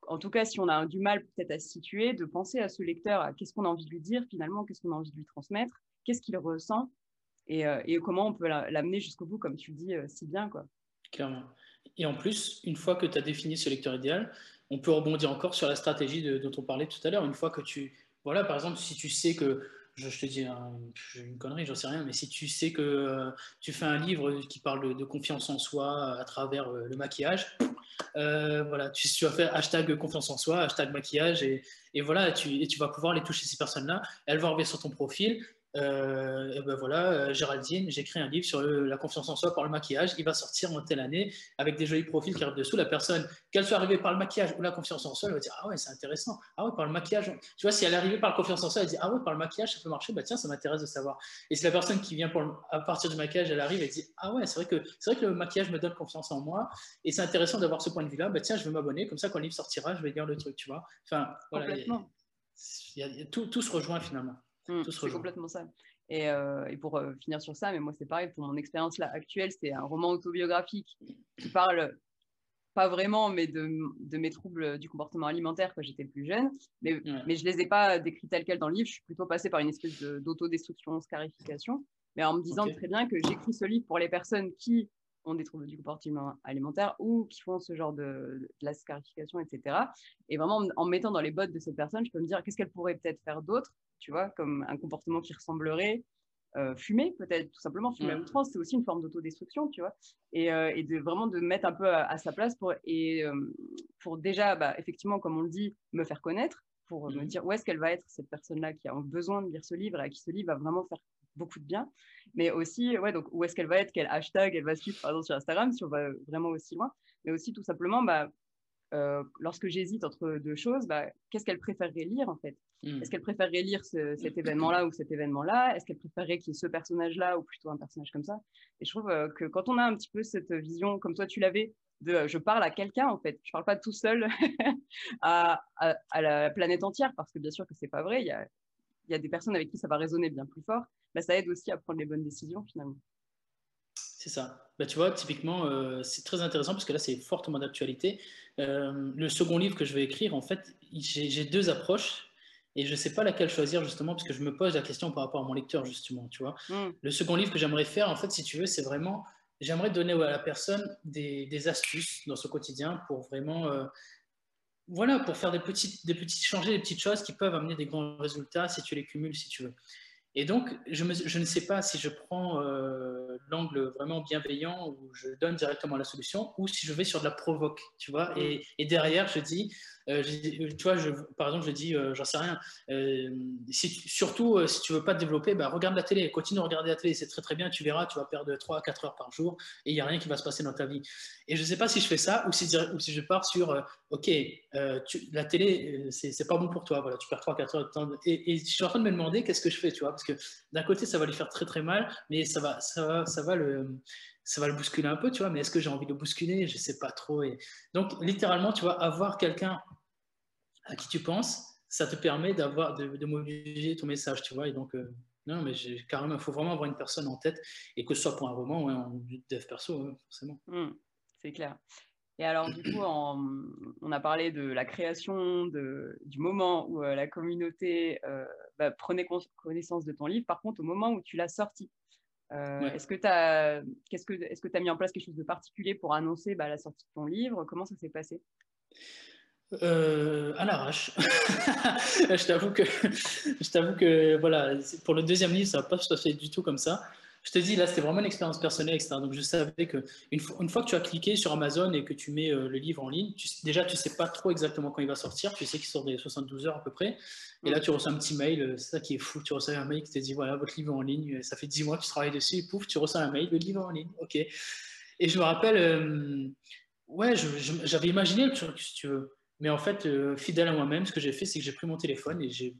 en tout cas, si on a du mal peut-être à se situer, de penser à ce lecteur, à qu'est-ce qu'on a envie de lui dire finalement, qu'est-ce qu'on a envie de lui transmettre, qu'est-ce qu'il ressent, et, euh, comment on peut l'amener jusqu'au bout, comme tu le dis si bien. Quoi. Clairement. Et en plus, une fois que tu as défini ce lecteur idéal, on peut rebondir encore sur la stratégie dont on parlait tout à l'heure. Une fois que tu. Voilà, par exemple, si tu sais que. Je, te dis une connerie, j'en sais rien, mais si tu sais que euh, tu fais un livre qui parle de, confiance en soi à travers euh, le maquillage, euh, voilà, tu, vas faire hashtag confiance en soi, hashtag maquillage, et, voilà, tu vas pouvoir les toucher ces personnes-là. Elles vont arriver sur ton profil, euh, et ben voilà, euh, Géraldine, j'écris un livre sur la confiance en soi par le maquillage. Il va sortir en telle année avec des jolis profils qui arrivent dessous. La personne, qu'elle soit arrivée par le maquillage ou la confiance en soi, elle va dire Ah ouais, c'est intéressant. Ah ouais, par le maquillage. Tu vois, si elle est arrivée par la confiance en soi, elle dit Ah ouais, par le maquillage, ça peut marcher. Bah tiens, ça m'intéresse de savoir. Et si la personne qui vient pour à partir du maquillage, elle arrive et dit Ah ouais, c'est vrai, que, c'est vrai que le maquillage me donne confiance en moi et c'est intéressant d'avoir ce point de vue-là. Bah tiens, je vais m'abonner. Comme ça, quand le livre sortira, je vais lire le truc, tu vois. Enfin, voilà. tout, tout se rejoint finalement. Mmh, c'est complètement ça. Et, euh, et pour euh, finir sur ça, mais moi c'est pareil, pour mon expérience là actuelle, c'est un roman autobiographique qui parle pas vraiment, mais de, de mes troubles du comportement alimentaire quand j'étais plus jeune. Mais, mais je ne les ai pas décrits tels quels dans le livre. Je suis plutôt passée par une espèce d'autodestruction, scarification. Mais en me disant très bien que j'écris ce livre pour les personnes qui ont des troubles du comportement alimentaire ou qui font ce genre de, de la scarification, etc. Et vraiment, en me mettant dans les bottes de cette personne, je peux me dire qu'est-ce qu'elle pourrait peut-être faire d'autre tu vois, comme un comportement qui ressemblerait. Euh, fumer, peut-être tout simplement, fumer à outrance, c'est aussi une forme d'autodestruction, tu vois, et, euh, et, de vraiment de mettre un peu à, sa place pour, et, euh, pour déjà, bah, effectivement, comme on le dit, me faire connaître, pour me mmh. dire où est-ce qu'elle va être, cette personne-là qui a besoin de lire ce livre et à qui ce livre va vraiment faire beaucoup de bien, mais aussi, ouais, donc où est-ce qu'elle va être, quel hashtag elle va suivre, par exemple, sur Instagram, si on va vraiment aussi loin, mais aussi tout simplement, bah, lorsque j'hésite entre deux choses, bah, qu'est-ce qu'elle préférerait lire en fait? Hmm. Est-ce qu'elle préférerait lire cet [CLEARS THROAT] événement-là ou cet événement-là? Est-ce qu'elle préférerait qu'il y ait ce personnage-là ou plutôt un personnage comme ça? Et je trouve euh, que quand on a un petit peu cette vision, comme toi tu l'avais, de euh, je parle à quelqu'un en fait, je parle pas tout seul [LAUGHS] à, la planète entière, parce que bien sûr que c'est pas vrai, il y a, y a, des personnes avec qui ça va résonner bien plus fort, bah, ça aide aussi à prendre les bonnes décisions finalement. C'est ça. Bah, tu vois, typiquement, euh, c'est très intéressant parce que là, c'est fortement d'actualité. le second livre que je vais écrire, en fait, j'ai deux approches et je ne sais pas laquelle choisir justement parce que je me pose la question par rapport à mon lecteur justement, tu vois. Mm. Le second livre que j'aimerais faire, en fait, si tu veux, c'est vraiment, j'aimerais donner à la personne des, astuces dans son quotidien pour vraiment, euh, voilà, pour faire des petites, des petites, changer des petites choses qui peuvent amener des grands résultats si tu les cumules, si tu veux. Et donc, je, ne sais pas si je prends euh, l'angle vraiment bienveillant où je donne directement la solution ou si je vais sur de la provoque, tu vois. Et, et derrière, je dis, euh, tu vois, par exemple, je dis, euh, j'en sais rien, euh, surtout si tu veux pas te développer, bah, regarde la télé, continue à regarder la télé, c'est très très bien, tu verras, tu vas perdre 3 à 4 heures par jour et il n'y a rien qui va se passer dans ta vie. Et je ne sais pas si je fais ça ou si, ou si je pars sur, ok, la télé, c'est pas bon pour toi, voilà, tu perds 3 à 4 heures de temps. Et, je suis en train de me demander qu'est-ce que je fais, tu vois, parce que d'un côté, ça va lui faire très très mal, mais ça va, ça va, ça va le ça va le bousculer un peu, tu vois, mais est-ce que j'ai envie de le bousculer? Je ne sais pas trop. Et... Donc, littéralement, tu vois, avoir quelqu'un à qui tu penses, ça te permet d'avoir de, mobiliser ton message, tu vois. Et donc, euh, non, mais carrément, il faut vraiment avoir une personne en tête, et que ce soit pour un roman ou un dev perso, forcément. Mmh, c'est clair. Et alors, du coup, on a parlé de la création, du moment où euh, la communauté euh, bah, prenait connaissance de ton livre. Par contre, au moment où tu l'as sorti, est-ce que tu as, qu'est-ce que, est-ce que tu as mis en place quelque chose de particulier pour annoncer bah, la sortie de ton livre? Comment ça s'est passé? Euh, à l'arrache. [LAUGHS] je t'avoue que, je t'avoue que voilà, pour le deuxième livre, ça va pas à fait du tout comme ça. Je te dis, là, c'était vraiment une expérience personnelle, etc. Donc, je savais que une fois, une fois que tu as cliqué sur Amazon et que tu mets euh, le livre en ligne, tu, déjà, tu sais pas trop exactement quand il va sortir. Tu sais qu'il sort des 72 heures à peu près. Et là, tu reçois un petit mail. Euh, c'est ça qui est fou. Tu reçois un mail qui te dit, voilà, votre livre est en ligne. Ça fait 10 mois que tu travailles dessus. Et pouf, tu reçois un mail, le livre est en ligne. OK. Et je me rappelle, ouais, j'avais imaginé le truc, si tu veux. Mais en fait, euh, fidèle à moi-même, ce que j'ai fait, c'est que j'ai pris mon téléphone et j'ai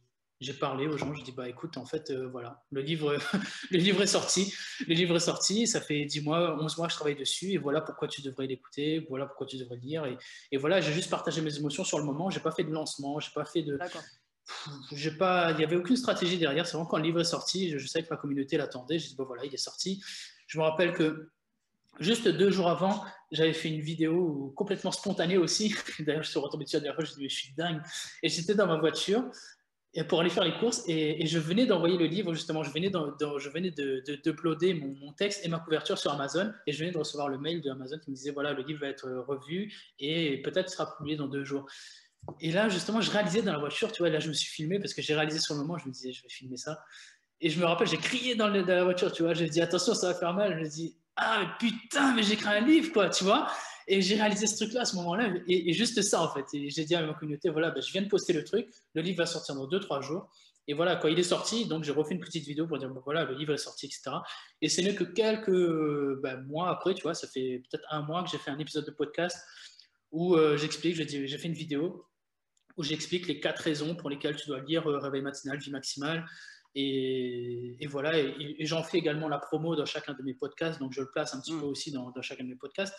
parlé aux gens. Je dis bah écoute, en fait, euh, voilà, le livre, [LAUGHS] le livre est sorti. Le livre est sorti. Ça fait 10 mois, 11 mois que je travaille dessus. Et voilà pourquoi tu devrais l'écouter. Voilà pourquoi tu devrais le lire. Et, et voilà, j'ai juste partagé mes émotions sur le moment. J'ai pas fait de lancement. J'ai pas fait de. J'ai pas, il n'y avait aucune stratégie derrière. C'est vraiment quand le livre est sorti, je, savais que ma communauté l'attendait. J'ai dit bon voilà, il est sorti. Je me rappelle que Juste deux jours avant, j'avais fait une vidéo complètement spontanée aussi. [LAUGHS] D'ailleurs, je suis retombé dessus la dernière fois, je me suis dit, je suis dingue. Et j'étais dans ma voiture pour aller faire les courses et, je venais d'envoyer le livre, justement. Je venais, je venais de, de, mon, mon, texte et ma couverture sur Amazon et je venais de recevoir le mail de Amazon qui me disait, voilà, le livre va être revu et peut-être sera publié dans deux jours. Et là, justement, je réalisais dans la voiture, tu vois, là, je me suis filmé parce que j'ai réalisé sur le moment, je me disais, je vais filmer ça. Et je me rappelle, j'ai crié dans, dans, la voiture, tu vois, j'ai dit, attention, ça va faire mal. Je me dis, ah putain, mais j'écris un livre, quoi, tu vois. Et j'ai réalisé ce truc-là à ce moment-là, et, juste ça, en fait. Et j'ai dit à ma communauté, voilà, ben, je viens de poster le truc, le livre va sortir dans 2-3 jours. Et voilà, quand il est sorti, donc j'ai refait une petite vidéo pour dire, voilà, le livre est sorti, etc. Et c'est n'est que quelques ben, mois après, tu vois, ça fait peut-être un mois que j'ai fait un épisode de podcast où euh, j'explique, j'ai fait une vidéo où j'explique les quatre raisons pour lesquelles tu dois lire euh, Réveil matinal, Vie maximale, et, voilà, et, j'en fais également la promo dans chacun de mes podcasts, donc je le place un petit mm. peu aussi dans, chacun de mes podcasts.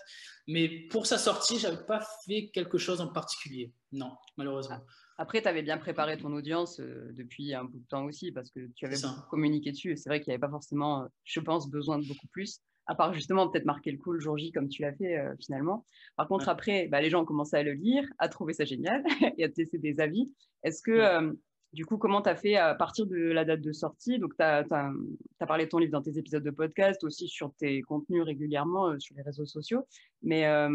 Mais pour sa sortie, je n'avais pas fait quelque chose en particulier. Non, malheureusement. Après, tu avais bien préparé ton audience euh, depuis un bout de temps aussi, parce que tu avais communiqué dessus. Et c'est vrai qu'il n'y avait pas forcément, je pense, besoin de beaucoup plus, à part justement peut-être marquer le coup le jour J comme tu l'as fait euh, finalement. Par contre, après, bah, les gens ont commencé à le lire, à trouver ça génial [LAUGHS] et à te laisser des avis. Est-ce que euh, du coup, comment tu as fait à partir de la date de sortie? Donc, tu as, parlé de ton livre dans tes épisodes de podcast, aussi sur tes contenus régulièrement euh, sur les réseaux sociaux. Mais euh,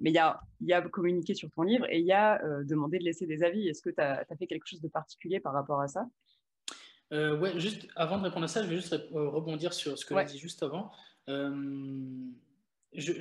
il y, a, y a communiqué sur ton livre et il y a euh, demandé de laisser des avis. Est-ce que tu as, fait quelque chose de particulier par rapport à ça? Ouais, juste avant de répondre à ça, je vais juste rebondir sur ce que tu as dit juste avant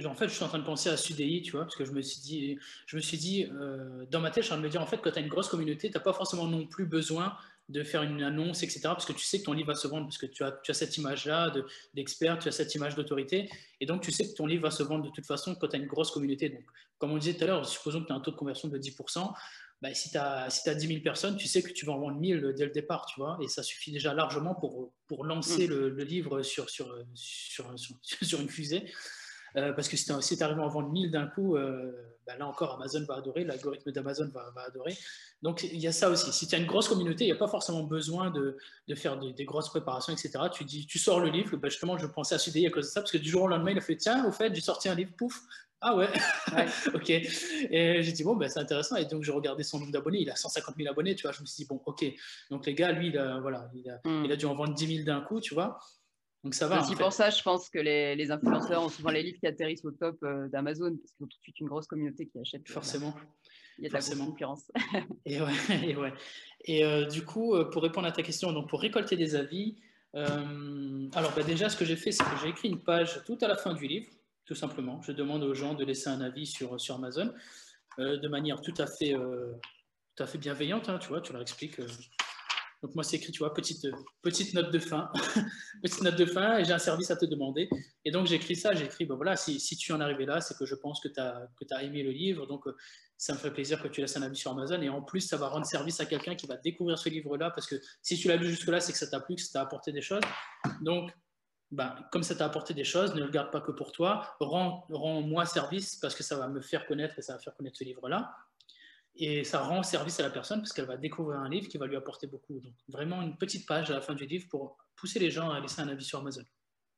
en fait, je suis en train de penser à Sudei, tu vois, parce que je me suis dit, je me suis dit euh, dans ma tête, je suis en train de me dire, en fait, quand tu as une grosse communauté, tu n'as pas forcément non plus besoin de faire une annonce, etc., parce que tu sais que ton livre va se vendre, parce que tu as, tu as cette image-là d'expert, tu as cette image d'autorité, et donc tu sais que ton livre va se vendre de toute façon quand tu as une grosse communauté. Donc, comme on disait tout à l'heure, supposons que tu as un taux de conversion de 10%, bah, si tu as, si as 10 000 personnes, tu sais que tu vas en vendre 1000 dès le départ, tu vois, et ça suffit déjà largement pour, pour lancer mmh. le, le, livre sur, sur, sur, sur, sur une fusée. Euh, parce que si tu es arrivé à en vendre 1000 d'un coup, euh, bah là encore, Amazon va adorer, l'algorithme d'Amazon va, adorer. Donc il y a ça aussi. Si tu as une grosse communauté, il n'y a pas forcément besoin de, de faire des, grosses préparations, etc. Tu dis, tu sors le livre, bah, justement, je pensais à Sudei à cause de ça, parce que du jour au lendemain, il a fait, tiens, au fait, j'ai sorti un livre, pouf, ah ouais, [LAUGHS] ok. Et j'ai dit, bon, ben, c'est intéressant. Et donc, j'ai regardé son nombre d'abonnés. Il a 150 000 abonnés, tu vois. Je me suis dit, bon, ok. Donc, les gars, lui, il a, voilà, il a, hmm. il a dû en vendre 10 000 d'un coup, tu vois. Donc ça va. Aussi pour ça, je pense que les, les, influenceurs ont souvent les livres qui atterrissent au top euh, d'Amazon parce qu'ils ont tout de suite une grosse communauté qui achète. Euh, Forcément. Il y a de la concurrence. [LAUGHS] et ouais, [LAUGHS] et, ouais. et euh, du coup, pour répondre à ta question, donc pour récolter des avis, alors bah, déjà, ce que j'ai fait, c'est que j'ai écrit une page tout à la fin du livre, tout simplement. Je demande aux gens de laisser un avis sur, sur Amazon de manière tout à fait, tout à fait bienveillante, hein, tu vois, tu leur expliques donc moi, c'est écrit, tu vois, petite, petite note de fin, [LAUGHS] petite note de fin, et j'ai un service à te demander. Et donc j'ai écrit ça, j'ai écrit, ben voilà, si, si, tu en arrivé là, c'est que je pense que tu as, que aimé le livre, donc euh, ça me fait plaisir que tu laisses un avis sur Amazon. Et en plus, ça va rendre service à quelqu'un qui va découvrir ce livre-là, parce que si tu l'as lu jusque-là, c'est que ça t'a plu, que ça t'a apporté des choses. Donc, ben, comme ça t'a apporté des choses, ne le garde pas que pour toi, rends-moi service parce que ça va me faire connaître et ça va faire connaître ce livre-là. Et ça rend service à la personne parce qu'elle va découvrir un livre qui va lui apporter beaucoup. Donc vraiment une petite page à la fin du livre pour pousser les gens à laisser un avis sur Amazon.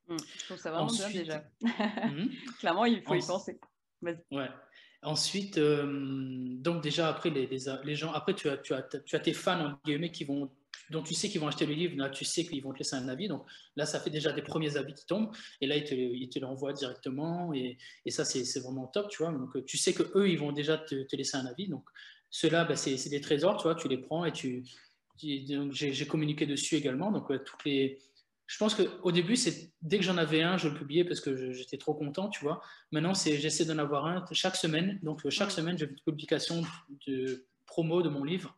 Mmh, je trouve ça vraiment bien déjà. Mmh. [LAUGHS] Clairement, il faut y penser. Ouais. Ensuite, euh, donc déjà après les, les, gens, après tu as, tu as, tu as tes fans en guillemets qui vont donc tu sais qu'ils vont acheter le livre, là tu sais qu'ils vont te laisser un avis, donc là ça fait déjà des premiers avis qui tombent, et là ils te, ils te l'envoient directement, et, et ça c'est vraiment top, tu vois, donc tu sais que eux ils vont déjà te, te laisser un avis, donc ceux-là bah, c'est des trésors, tu vois, tu les prends et tu, j'ai communiqué dessus également, donc toutes les, je pense qu'au début, c'est dès que j'en avais un, je le publiais parce que j'étais trop content, tu vois. Maintenant, c'est j'essaie d'en avoir un chaque semaine. Donc, chaque semaine, j'ai une publication de promo de mon livre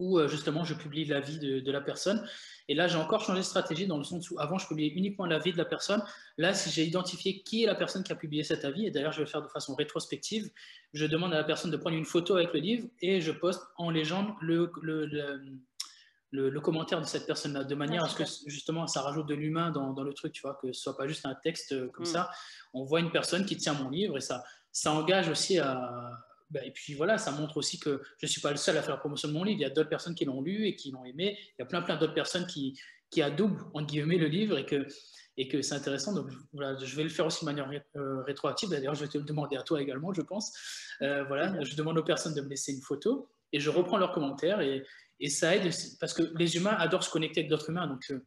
où euh, justement je publie l'avis de, de la personne. Et là, j'ai encore changé de stratégie dans le sens où avant, je publiais uniquement l'avis de la personne. Là, si j'ai identifié qui est la personne qui a publié cet avis, et d'ailleurs, je vais le faire de façon rétrospective, je demande à la personne de prendre une photo avec le livre et je poste en légende le, le, le, commentaire de cette personne-là, de manière à ce que justement ça rajoute de l'humain dans, dans, le truc, tu vois, que ce soit pas juste un texte euh, comme mm. ça. On voit une personne qui tient mon livre et ça, ça engage aussi à, et puis voilà, ça montre aussi que je ne suis pas le seul à faire la promotion de mon livre. Il y a d'autres personnes qui l'ont lu et qui l'ont aimé. Il y a plein, plein d'autres personnes qui, qui adoubent, entre guillemets, le livre et que, et que c'est intéressant. Donc voilà, je vais le faire aussi de manière euh, rétroactive. D'ailleurs, je vais te le demander à toi également, je pense. Euh, voilà, je demande aux personnes de me laisser une photo et je reprends leurs commentaires et, et ça aide parce que les humains adorent se connecter avec d'autres humains. Donc, euh,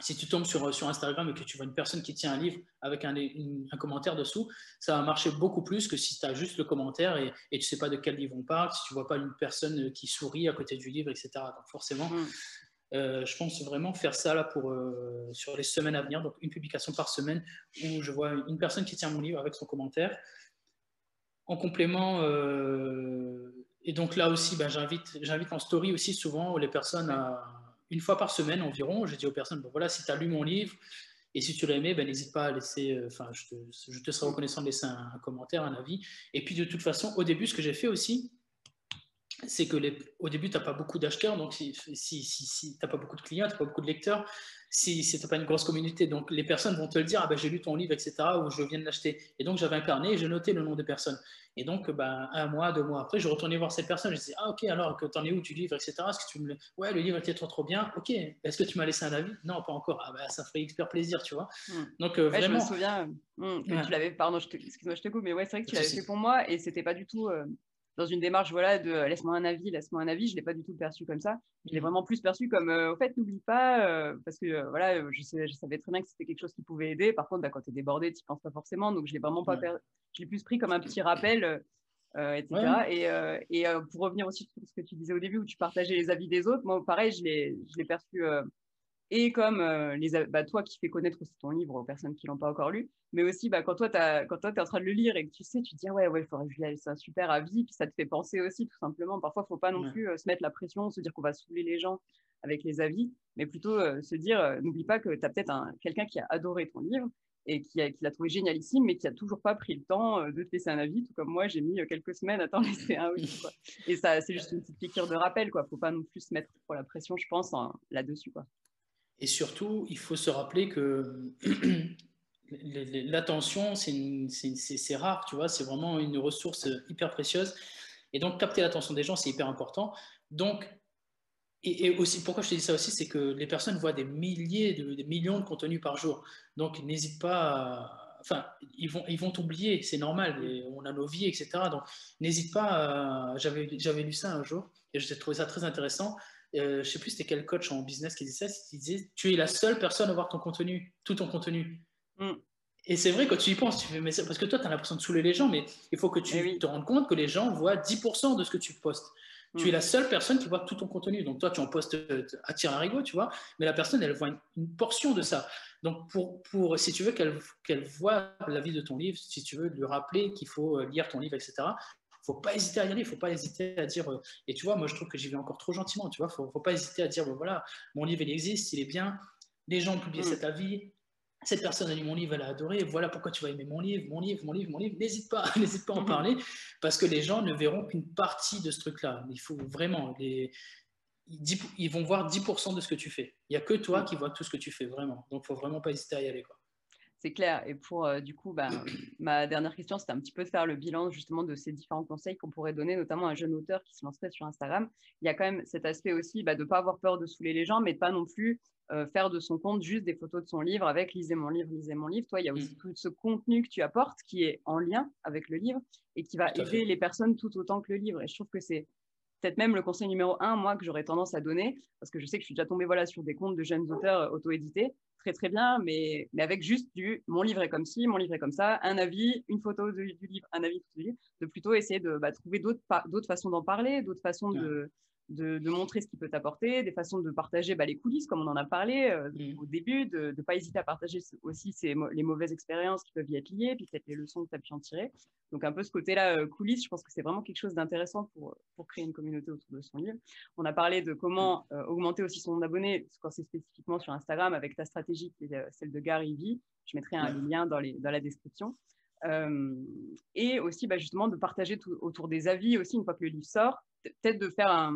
si tu tombes sur, sur Instagram et que tu vois une personne qui tient un livre avec un, un commentaire dessous, ça va marcher beaucoup plus que si tu as juste le commentaire et, et tu ne sais pas de quel livre on parle, si tu ne vois pas une personne qui sourit à côté du livre, etc. Donc forcément, mm. euh, je pense vraiment faire ça là pour, euh, sur les semaines à venir, donc une publication par semaine où je vois une personne qui tient mon livre avec son commentaire. En complément, euh, et donc là aussi, ben, j'invite en story aussi souvent les personnes à une fois par semaine environ, je dis aux personnes, bon, voilà, si tu as lu mon livre et si tu l'as aimé, ben, n'hésite pas à laisser, euh, enfin, je, je, te serai reconnaissant de laisser un, commentaire, un avis. Et puis de toute façon, au début, ce que j'ai fait aussi, c'est que les, au début, tu n'as pas beaucoup d'acheteurs, donc si, si, si, si tu n'as pas beaucoup de clients, tu n'as pas beaucoup de lecteurs, si, tu n'as pas une grosse communauté, donc les personnes vont te le dire, ah ben, j'ai lu ton livre, etc., ou je viens de l'acheter. Et donc j'avais un carnet et j'ai noté le nom des personnes. Et donc, ben, un mois, deux mois après, je retournais voir cette personne, je disais, ah ok, alors que t'en es où du livre, etc., est-ce que tu me... Ouais, le livre était trop, trop bien, ok, est-ce que tu m'as laissé un avis? Non, pas encore, ah ben, ça ferait hyper plaisir, tu vois. Hmm. Donc, euh, vraiment... Je me souviens hmm, que tu l'avais, pardon, excuse-moi, je te coupe, mais ouais, c'est vrai que tu l'avais fait pour moi et c'était pas du tout... Euh, dans une démarche voilà de euh, laisse-moi un avis, laisse-moi un avis. Je l'ai pas du tout perçu comme ça. Je l'ai mmh. vraiment plus perçu comme euh, au fait n'oublie pas euh, parce que voilà je, sais, je, savais très bien que c'était quelque chose qui pouvait aider. Par contre bah, quand tu es débordé tu penses pas forcément donc je l'ai vraiment pas je l'ai plus pris comme un petit rappel etc. Et, et pour revenir aussi sur ce que tu disais au début où tu partageais les avis des autres, moi pareil je l'ai je l'ai perçu et comme euh, les, bah, toi qui fais connaître aussi ton livre aux personnes qui l'ont pas encore lu, mais aussi bah, quand toi tu es en train de le lire et que tu sais, tu te dis ah ouais, ouais, il faudrait que je c'est un super avis, puis ça te fait penser aussi tout simplement. Parfois, il faut pas non plus euh, se mettre la pression, se dire qu'on va saouler les gens avec les avis, mais plutôt euh, se dire n'oublie pas que tu as peut-être quelqu'un qui a adoré ton livre et qui, l'a trouvé génialissime, mais qui a toujours pas pris le temps de te laisser un avis, tout comme moi, j'ai mis quelques semaines à t'en [LAUGHS] laisser un aussi. Et ça, c'est juste une petite piqûre de rappel, quoi. Faut pas non plus se mettre trop la pression, je pense, là-dessus, quoi. Et surtout, il faut se rappeler que [CLEARS THROAT] l'attention, c'est rare, tu vois, c'est vraiment une ressource hyper précieuse. Et donc, capter l'attention des gens, c'est hyper important. Donc, et, aussi, pourquoi je te dis ça aussi, c'est que les personnes voient des milliers, de, des millions de contenus par jour. Donc, n'hésite pas à, Enfin, ils vont ils vont c'est normal, on a nos vies, etc. Donc, n'hésite pas. J'avais lu ça un jour et j'ai trouvé ça très intéressant euh, je sais plus c'était quel coach en business qui disait ça, il disait tu es la seule personne à voir ton contenu, tout ton contenu. Mm. Et c'est vrai, quand tu y penses, tu fais, mais parce que toi, tu as l'impression de saouler les gens, mais il faut que tu eh te rendes compte que les gens voient 10% de ce que tu postes. Tu es la seule personne qui voit tout ton contenu. Donc toi, tu en postes à tir à tu vois, mais la personne, elle voit une, portion de ça. Donc pour, pour si tu veux qu'elle qu'elle voit la vie de ton livre, si tu veux lui rappeler qu'il faut euh, lire ton livre, etc., faut pas hésiter à y aller, il faut pas hésiter à dire. Euh, et tu vois, moi, je trouve que j'y vais encore trop gentiment. Tu vois, faut, faut pas hésiter à dire, voilà, mon livre, il existe, il est bien. Les gens ont publié mm. cet avis. Cette personne a lu mon livre, elle a adoré. Voilà pourquoi tu vas aimer mon livre, mon livre, mon livre, mon livre. N'hésite pas, [LAUGHS] n'hésite pas à en parler parce que les gens ne verront qu'une partie de ce truc-là. Il faut vraiment les ils vont voir 10% de ce que tu fais. Il n'y a que toi mm. qui vois tout ce que tu fais, vraiment. Donc, il ne faut vraiment pas hésiter à y aller. Quoi. C'est clair. Et pour, euh, du coup, bah, [CLEARS THROAT] ma dernière question, c'était un petit peu de faire le bilan justement de ces différents conseils qu'on pourrait donner, notamment à un jeune auteur qui se lancerait sur Instagram. Il y a quand même cet aspect aussi bah, de ne pas avoir peur de saouler les gens, mais de pas non plus euh, faire de son compte juste des photos de son livre avec lisez mon livre, lisez mon livre. Toi, il y a aussi mm. tout ce contenu que tu apportes qui est en lien avec le livre et qui va aider les personnes tout autant que le livre. Et je trouve que c'est peut-être même le conseil numéro un, moi, que j'aurais tendance à donner, parce que je sais que je suis déjà tombée voilà, sur des comptes de jeunes auteurs euh, auto-édités, très très bien, mais, mais avec juste du mon livre est comme ci, mon livre est comme ça, un avis, une photo du livre, un avis du livre, de plutôt essayer de bah, trouver d'autres façons d'en parler, d'autres façons de, de, montrer ce qu'il peut t'apporter, des façons de partager bah, les coulisses, comme on en a parlé euh, mm. au début, de ne pas hésiter à partager aussi les mauvaises expériences qui peuvent y être liées, puis peut-être les leçons que tu as pu en tirer. Donc un peu ce côté-là, euh, coulisses, je pense que c'est vraiment quelque chose d'intéressant pour, pour créer une communauté autour de son livre. On a parlé de comment euh, augmenter aussi son abonné, quand c'est spécifiquement sur Instagram, avec ta stratégie qui est celle de Gary Vee. Je mettrai un lien dans, les, dans la description. Et aussi bah, justement de partager tout, autour des avis aussi une fois que le livre sort, peut-être de faire un,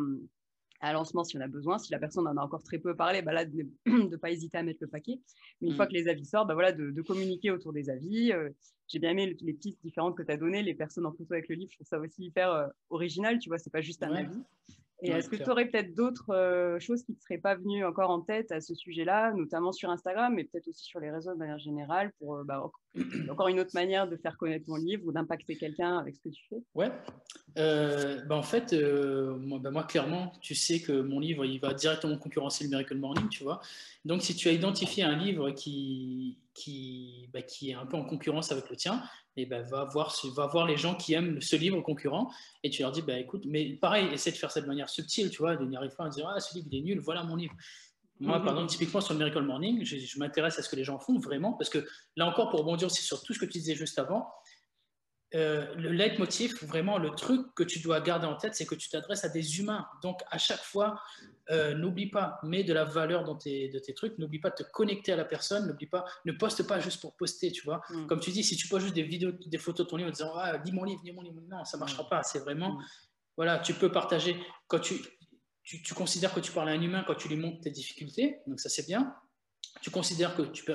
lancement si on a besoin. Si la personne en a encore très peu parlé, bah là, de ne [CLEARS THROAT] pas hésiter à mettre le paquet. Mais une fois mm. que les avis sortent, bah voilà, de, communiquer autour des avis. Euh, j'ai bien aimé les pistes différentes que tu as données, les personnes en photo avec le livre. Je trouve ça aussi hyper euh, original, tu vois, c'est pas juste un avis. Et est-ce que tu aurais peut-être d'autres euh, choses qui ne seraient pas venues encore en tête à ce sujet-là, notamment sur Instagram, mais peut-être aussi sur les réseaux de manière générale, pour euh, bah, encore [CLEARS THROAT] une autre manière de faire connaître ton livre ou d'impacter quelqu'un avec ce que tu fais? Ouais. Euh, bah, en fait, moi, bah, moi, clairement, tu sais que mon livre, il va directement concurrencer le Miracle Morning, tu vois. Donc, si tu as identifié un livre qui, qui, qui est un peu en concurrence avec le tien, et ben, va, voir, va voir les gens qui aiment ce livre concurrent et tu leur dis bah, écoute, mais pareil, essaie de faire ça de manière subtile, tu vois, de n'y arriver pas à dire ah, ce livre il est nul, voilà mon livre. Moi, par exemple, typiquement sur le Miracle Morning, je, je m'intéresse à ce que les gens font vraiment parce que là encore, pour rebondir aussi sur tout ce que tu disais juste avant, euh, le leitmotiv, vraiment le truc que tu dois garder en tête, c'est que tu t'adresses à des humains. Donc à chaque fois, euh, n'oublie pas, mets de la valeur dans tes, de tes trucs, n'oublie pas de te connecter à la personne, n'oublie pas, ne poste pas juste pour poster, tu vois. Mm. Comme tu dis, si tu postes juste des vidéos, des photos de ton livre en disant ah, lis mon livre, lis mon livre, non, ça marchera pas. C'est vraiment, mm. voilà, tu peux partager quand tu, tu, tu, considères que tu parles à un humain quand tu lui montres tes difficultés, donc ça c'est bien tu considères que tu,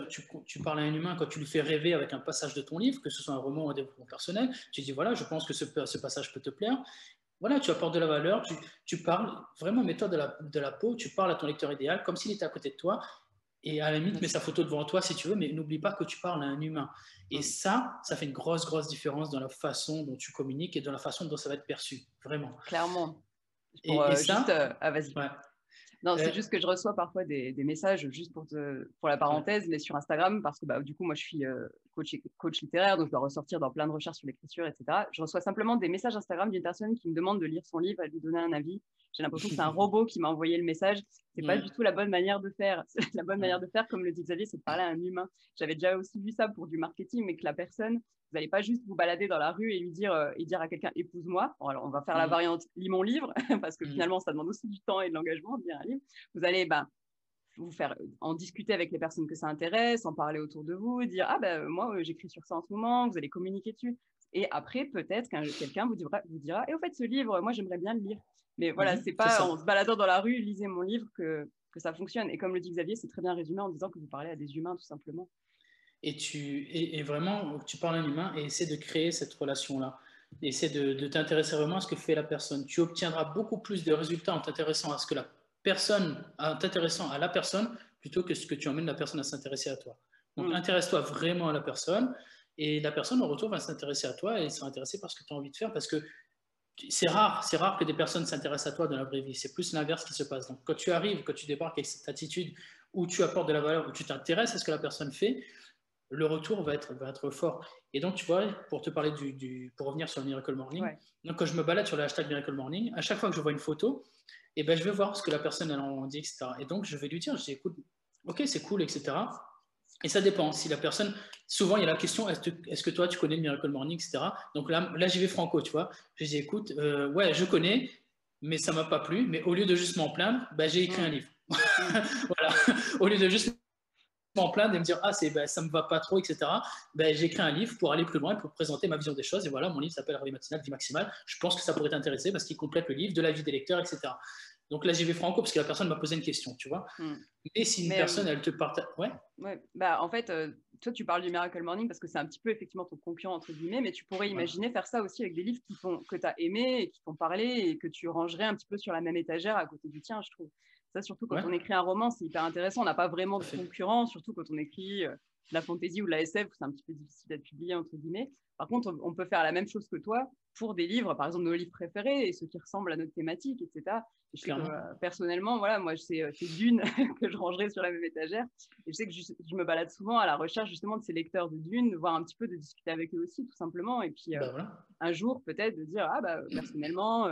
tu, parles à un humain quand tu lui fais rêver avec un passage de ton livre, que ce soit un roman ou un développement personnel, tu dis voilà, je pense que ce, ce passage peut te plaire. Voilà, tu apportes de la valeur, tu, tu parles vraiment, mets-toi de la, de la peau, tu parles à ton lecteur idéal comme s'il était à côté de toi, et à la limite, mets sa photo devant toi si tu veux, mais n'oublie pas que tu parles à un humain. Et ça, ça fait une grosse, grosse différence dans la façon dont tu communiques et dans la façon dont ça va être perçu, vraiment. Clairement. et, euh, ça, euh, ah, vas-y. Non, c'est euh, juste que je reçois parfois des, messages, juste pour, pour la parenthèse, mais sur Instagram, parce que bah, du coup, moi, je suis euh, coach, coach littéraire, donc je dois ressortir dans plein de recherches sur l'écriture, etc. Je reçois simplement des messages Instagram d'une personne qui me demande de lire son livre et de lui donner un avis. J'ai l'impression que c'est un [LAUGHS] robot qui m'a envoyé le message. C'est n'est pas du tout la bonne manière de faire. [LAUGHS] la bonne manière de faire, comme le dit Xavier, c'est de parler à un humain. J'avais déjà aussi vu ça pour du marketing, mais que la personne, vous n'allez pas juste vous balader dans la rue et lui dire euh, et dire à quelqu'un épouse-moi. alors on va faire la variante lis mon livre [LAUGHS] parce que finalement ça demande aussi du temps et de l'engagement de lire un livre. Vous allez ben, vous faire en discuter avec les personnes que ça intéresse, en parler autour de vous, dire ah ben moi j'écris sur ça en ce moment, vous allez communiquer dessus. Et après peut-être qu'un quelqu'un vous dira, vous dira et au fait ce livre moi j'aimerais bien le lire. Mais voilà, mhm, c'est pas en se baladant dans la rue, lisez mon livre que, que ça fonctionne. Et comme le dit Xavier, c'est très bien résumé en disant que vous parlez à des humains tout simplement. Et, tu, et, vraiment, tu parles à un humain et essaie de créer cette relation-là. Essaie de, de t'intéresser vraiment à ce que fait la personne. Tu obtiendras beaucoup plus de résultats en t'intéressant à ce que la personne, en t'intéressant à la personne, plutôt que ce que tu emmènes la personne à s'intéresser à toi. Donc, mm. intéresse-toi vraiment à la personne et la personne en retour va s'intéresser à toi et sera intéressée par ce que tu as envie de faire parce que c'est rare, c'est rare que des personnes s'intéressent à toi dans la vraie vie. C'est plus l'inverse qui se passe. Donc, quand tu arrives, quand tu débarques avec cette attitude où tu apportes de la valeur, où tu t'intéresses à ce que la personne fait, le retour va être, va être fort. Et donc, tu vois, pour te parler du, pour revenir sur le Miracle Morning, donc quand je me balade sur le hashtag Miracle Morning, à chaque fois que je vois une photo, et eh ben, je vais voir ce que la personne elle en dit, etc. Et donc, je vais lui dire, je dis, écoute, ok, c'est cool, etc. Et ça dépend. Si la personne, souvent il y a la question, est-ce que, toi tu connais le Miracle Morning, etc. Donc là, là j'y vais franco, tu vois. Je dis, écoute, euh, ouais, je connais, mais ça m'a pas plu. Mais au lieu de juste m'en plaindre, ben, j'ai écrit un livre. [LAUGHS] voilà. Au lieu de juste m'en plaindre et me dire, ah, c'est, ben, ça me va pas trop, etc. Ben, j'ai écrit un livre pour aller plus loin, pour présenter ma vision des choses. Et voilà, mon livre s'appelle Réveil matinal, vie maximale. Je pense que ça pourrait t'intéresser parce qu'il complète le livre de la vie des lecteurs, etc. Donc là, j'y vais franco parce que la personne m'a posé une question, tu vois. Hmm. Mais si une personne, euh, elle te partage. Ouais. ouais. Bah, en fait, euh, toi, tu parles du Miracle Morning parce que c'est un petit peu effectivement ton concurrent, entre guillemets, mais tu pourrais imaginer faire ça aussi avec des livres qui que tu as aimés et qui t'ont parlé et que tu rangerais un petit peu sur la même étagère à côté du tien, je trouve. Ça, surtout quand on écrit un roman, c'est hyper intéressant. On n'a pas vraiment de concurrent, surtout quand on écrit euh, de la fantasy ou de la SF, c'est un petit peu difficile d'être publié, entre guillemets. Par contre, on peut faire la même chose que toi pour des livres, par exemple nos livres préférés et ceux qui ressemblent à notre thématique, etc. Euh, personnellement, voilà, moi, c'est euh, Dune [LAUGHS] que je rangerai sur la même étagère. Et je sais que je, me balade souvent à la recherche justement de ces lecteurs de Dune, de voir un petit peu, de discuter avec eux aussi, tout simplement. Et puis, euh, bah, un jour, peut-être, de dire, ah, bah, personnellement,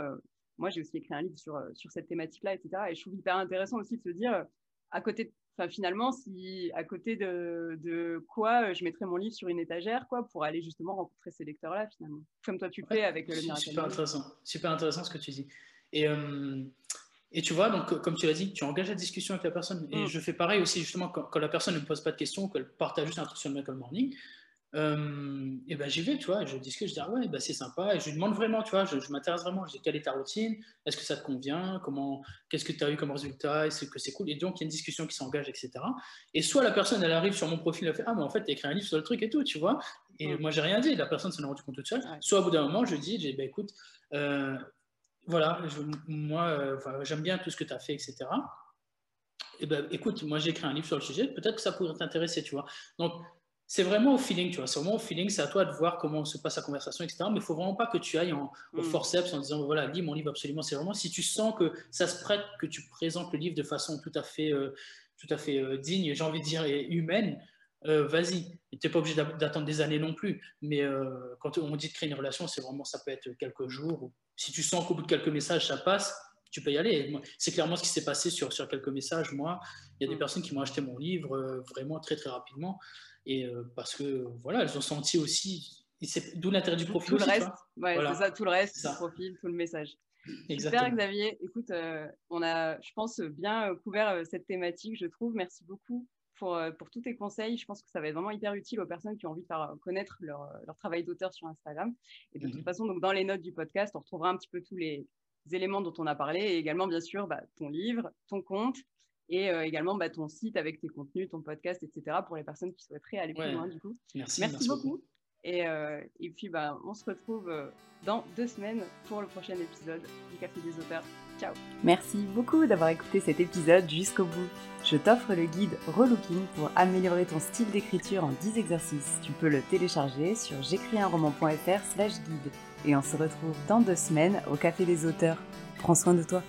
moi, j'ai aussi écrit un livre sur, sur cette thématique-là, etc. Et je trouve hyper intéressant aussi de se dire, à côté Enfin, finalement, si à côté de, de, quoi je mettrais mon livre sur une étagère, quoi, pour aller justement rencontrer ces lecteurs-là, finalement. Comme toi, tu fais avec le Miracle. Super intéressant, super intéressant ce que tu dis. Et, euh, et tu vois, donc, comme tu l'as dit, tu engages la discussion avec la personne. Et mm. je fais pareil aussi, justement, quand, la personne ne me pose pas de questions, qu'elle partage juste un truc sur le Miracle Morning, euh, et ben j'y vais, tu vois, je discute, je dis ah ouais, ben c'est sympa, et je lui demande vraiment, tu vois, je, m'intéresse vraiment, je dis quelle est ta routine, est-ce que ça te convient, comment, qu'est-ce que tu as eu comme résultat, est-ce que c'est cool, et donc il y a une discussion qui s'engage, etc. Et soit la personne, elle arrive sur mon profil, elle fait ah mais en fait, tu as écrit un livre sur le truc et tout, tu vois, et moi j'ai rien dit, la personne s'en est rendue compte toute seule, soit au bout d'un moment, je dis, ben écoute, euh, voilà, moi euh, j'aime bien tout ce que tu as fait, etc. Et ben écoute, moi j'ai écrit un livre sur le sujet, peut-être que ça pourrait t'intéresser, tu vois. Donc c'est vraiment au feeling, tu vois. C'est vraiment au feeling, c'est à toi de voir comment se passe la conversation, etc. Mais il ne faut vraiment pas que tu ailles en, au mm. forceps en disant, voilà, lis mon livre absolument. C'est vraiment si tu sens que ça se prête, que tu présentes le livre de façon tout à fait, euh, tout à fait euh, digne, j'ai envie de dire, et humaine, euh, vas-y. Tu n'es pas obligé d'attendre des années non plus. Mais quand on dit de créer une relation, c'est vraiment, ça peut être quelques jours. Si tu sens qu'au bout de quelques messages, ça passe, tu peux y aller. C'est clairement ce qui s'est passé sur, sur quelques messages. Moi, il y a des mm. personnes qui m'ont acheté mon livre vraiment très, très rapidement. Et euh, parce que voilà, elles ont senti aussi, d'où l'intérêt du profil. Tout le reste, ouais, c'est ça, tout le reste, le profil, tout le message. Exactement. Super Xavier, écoute, euh, on a, je pense, bien euh, couvert cette thématique, je trouve. Merci beaucoup pour, pour, tous tes conseils. Je pense que ça va être vraiment hyper utile aux personnes qui ont envie de faire connaître leur, leur travail d'auteur sur Instagram. Et de toute mhm. façon, donc, dans les notes du podcast, on retrouvera un petit peu tous les éléments dont on a parlé et également, bien sûr, bah, ton livre, ton compte et euh, également bah, ton site avec tes contenus, ton podcast, etc. pour les personnes qui souhaiteraient aller plus loin du coup. Merci, merci, beaucoup. Et, euh, et, puis bah, on se retrouve euh, dans deux semaines pour le prochain épisode du Café des auteurs. Ciao Merci beaucoup d'avoir écouté cet épisode jusqu'au bout. Je t'offre le guide Relooking pour améliorer ton style d'écriture en 10 exercices. Tu peux le télécharger sur j'écrisunroman.fr slash guide. Et on se retrouve dans deux semaines au Café des auteurs. Prends soin de toi.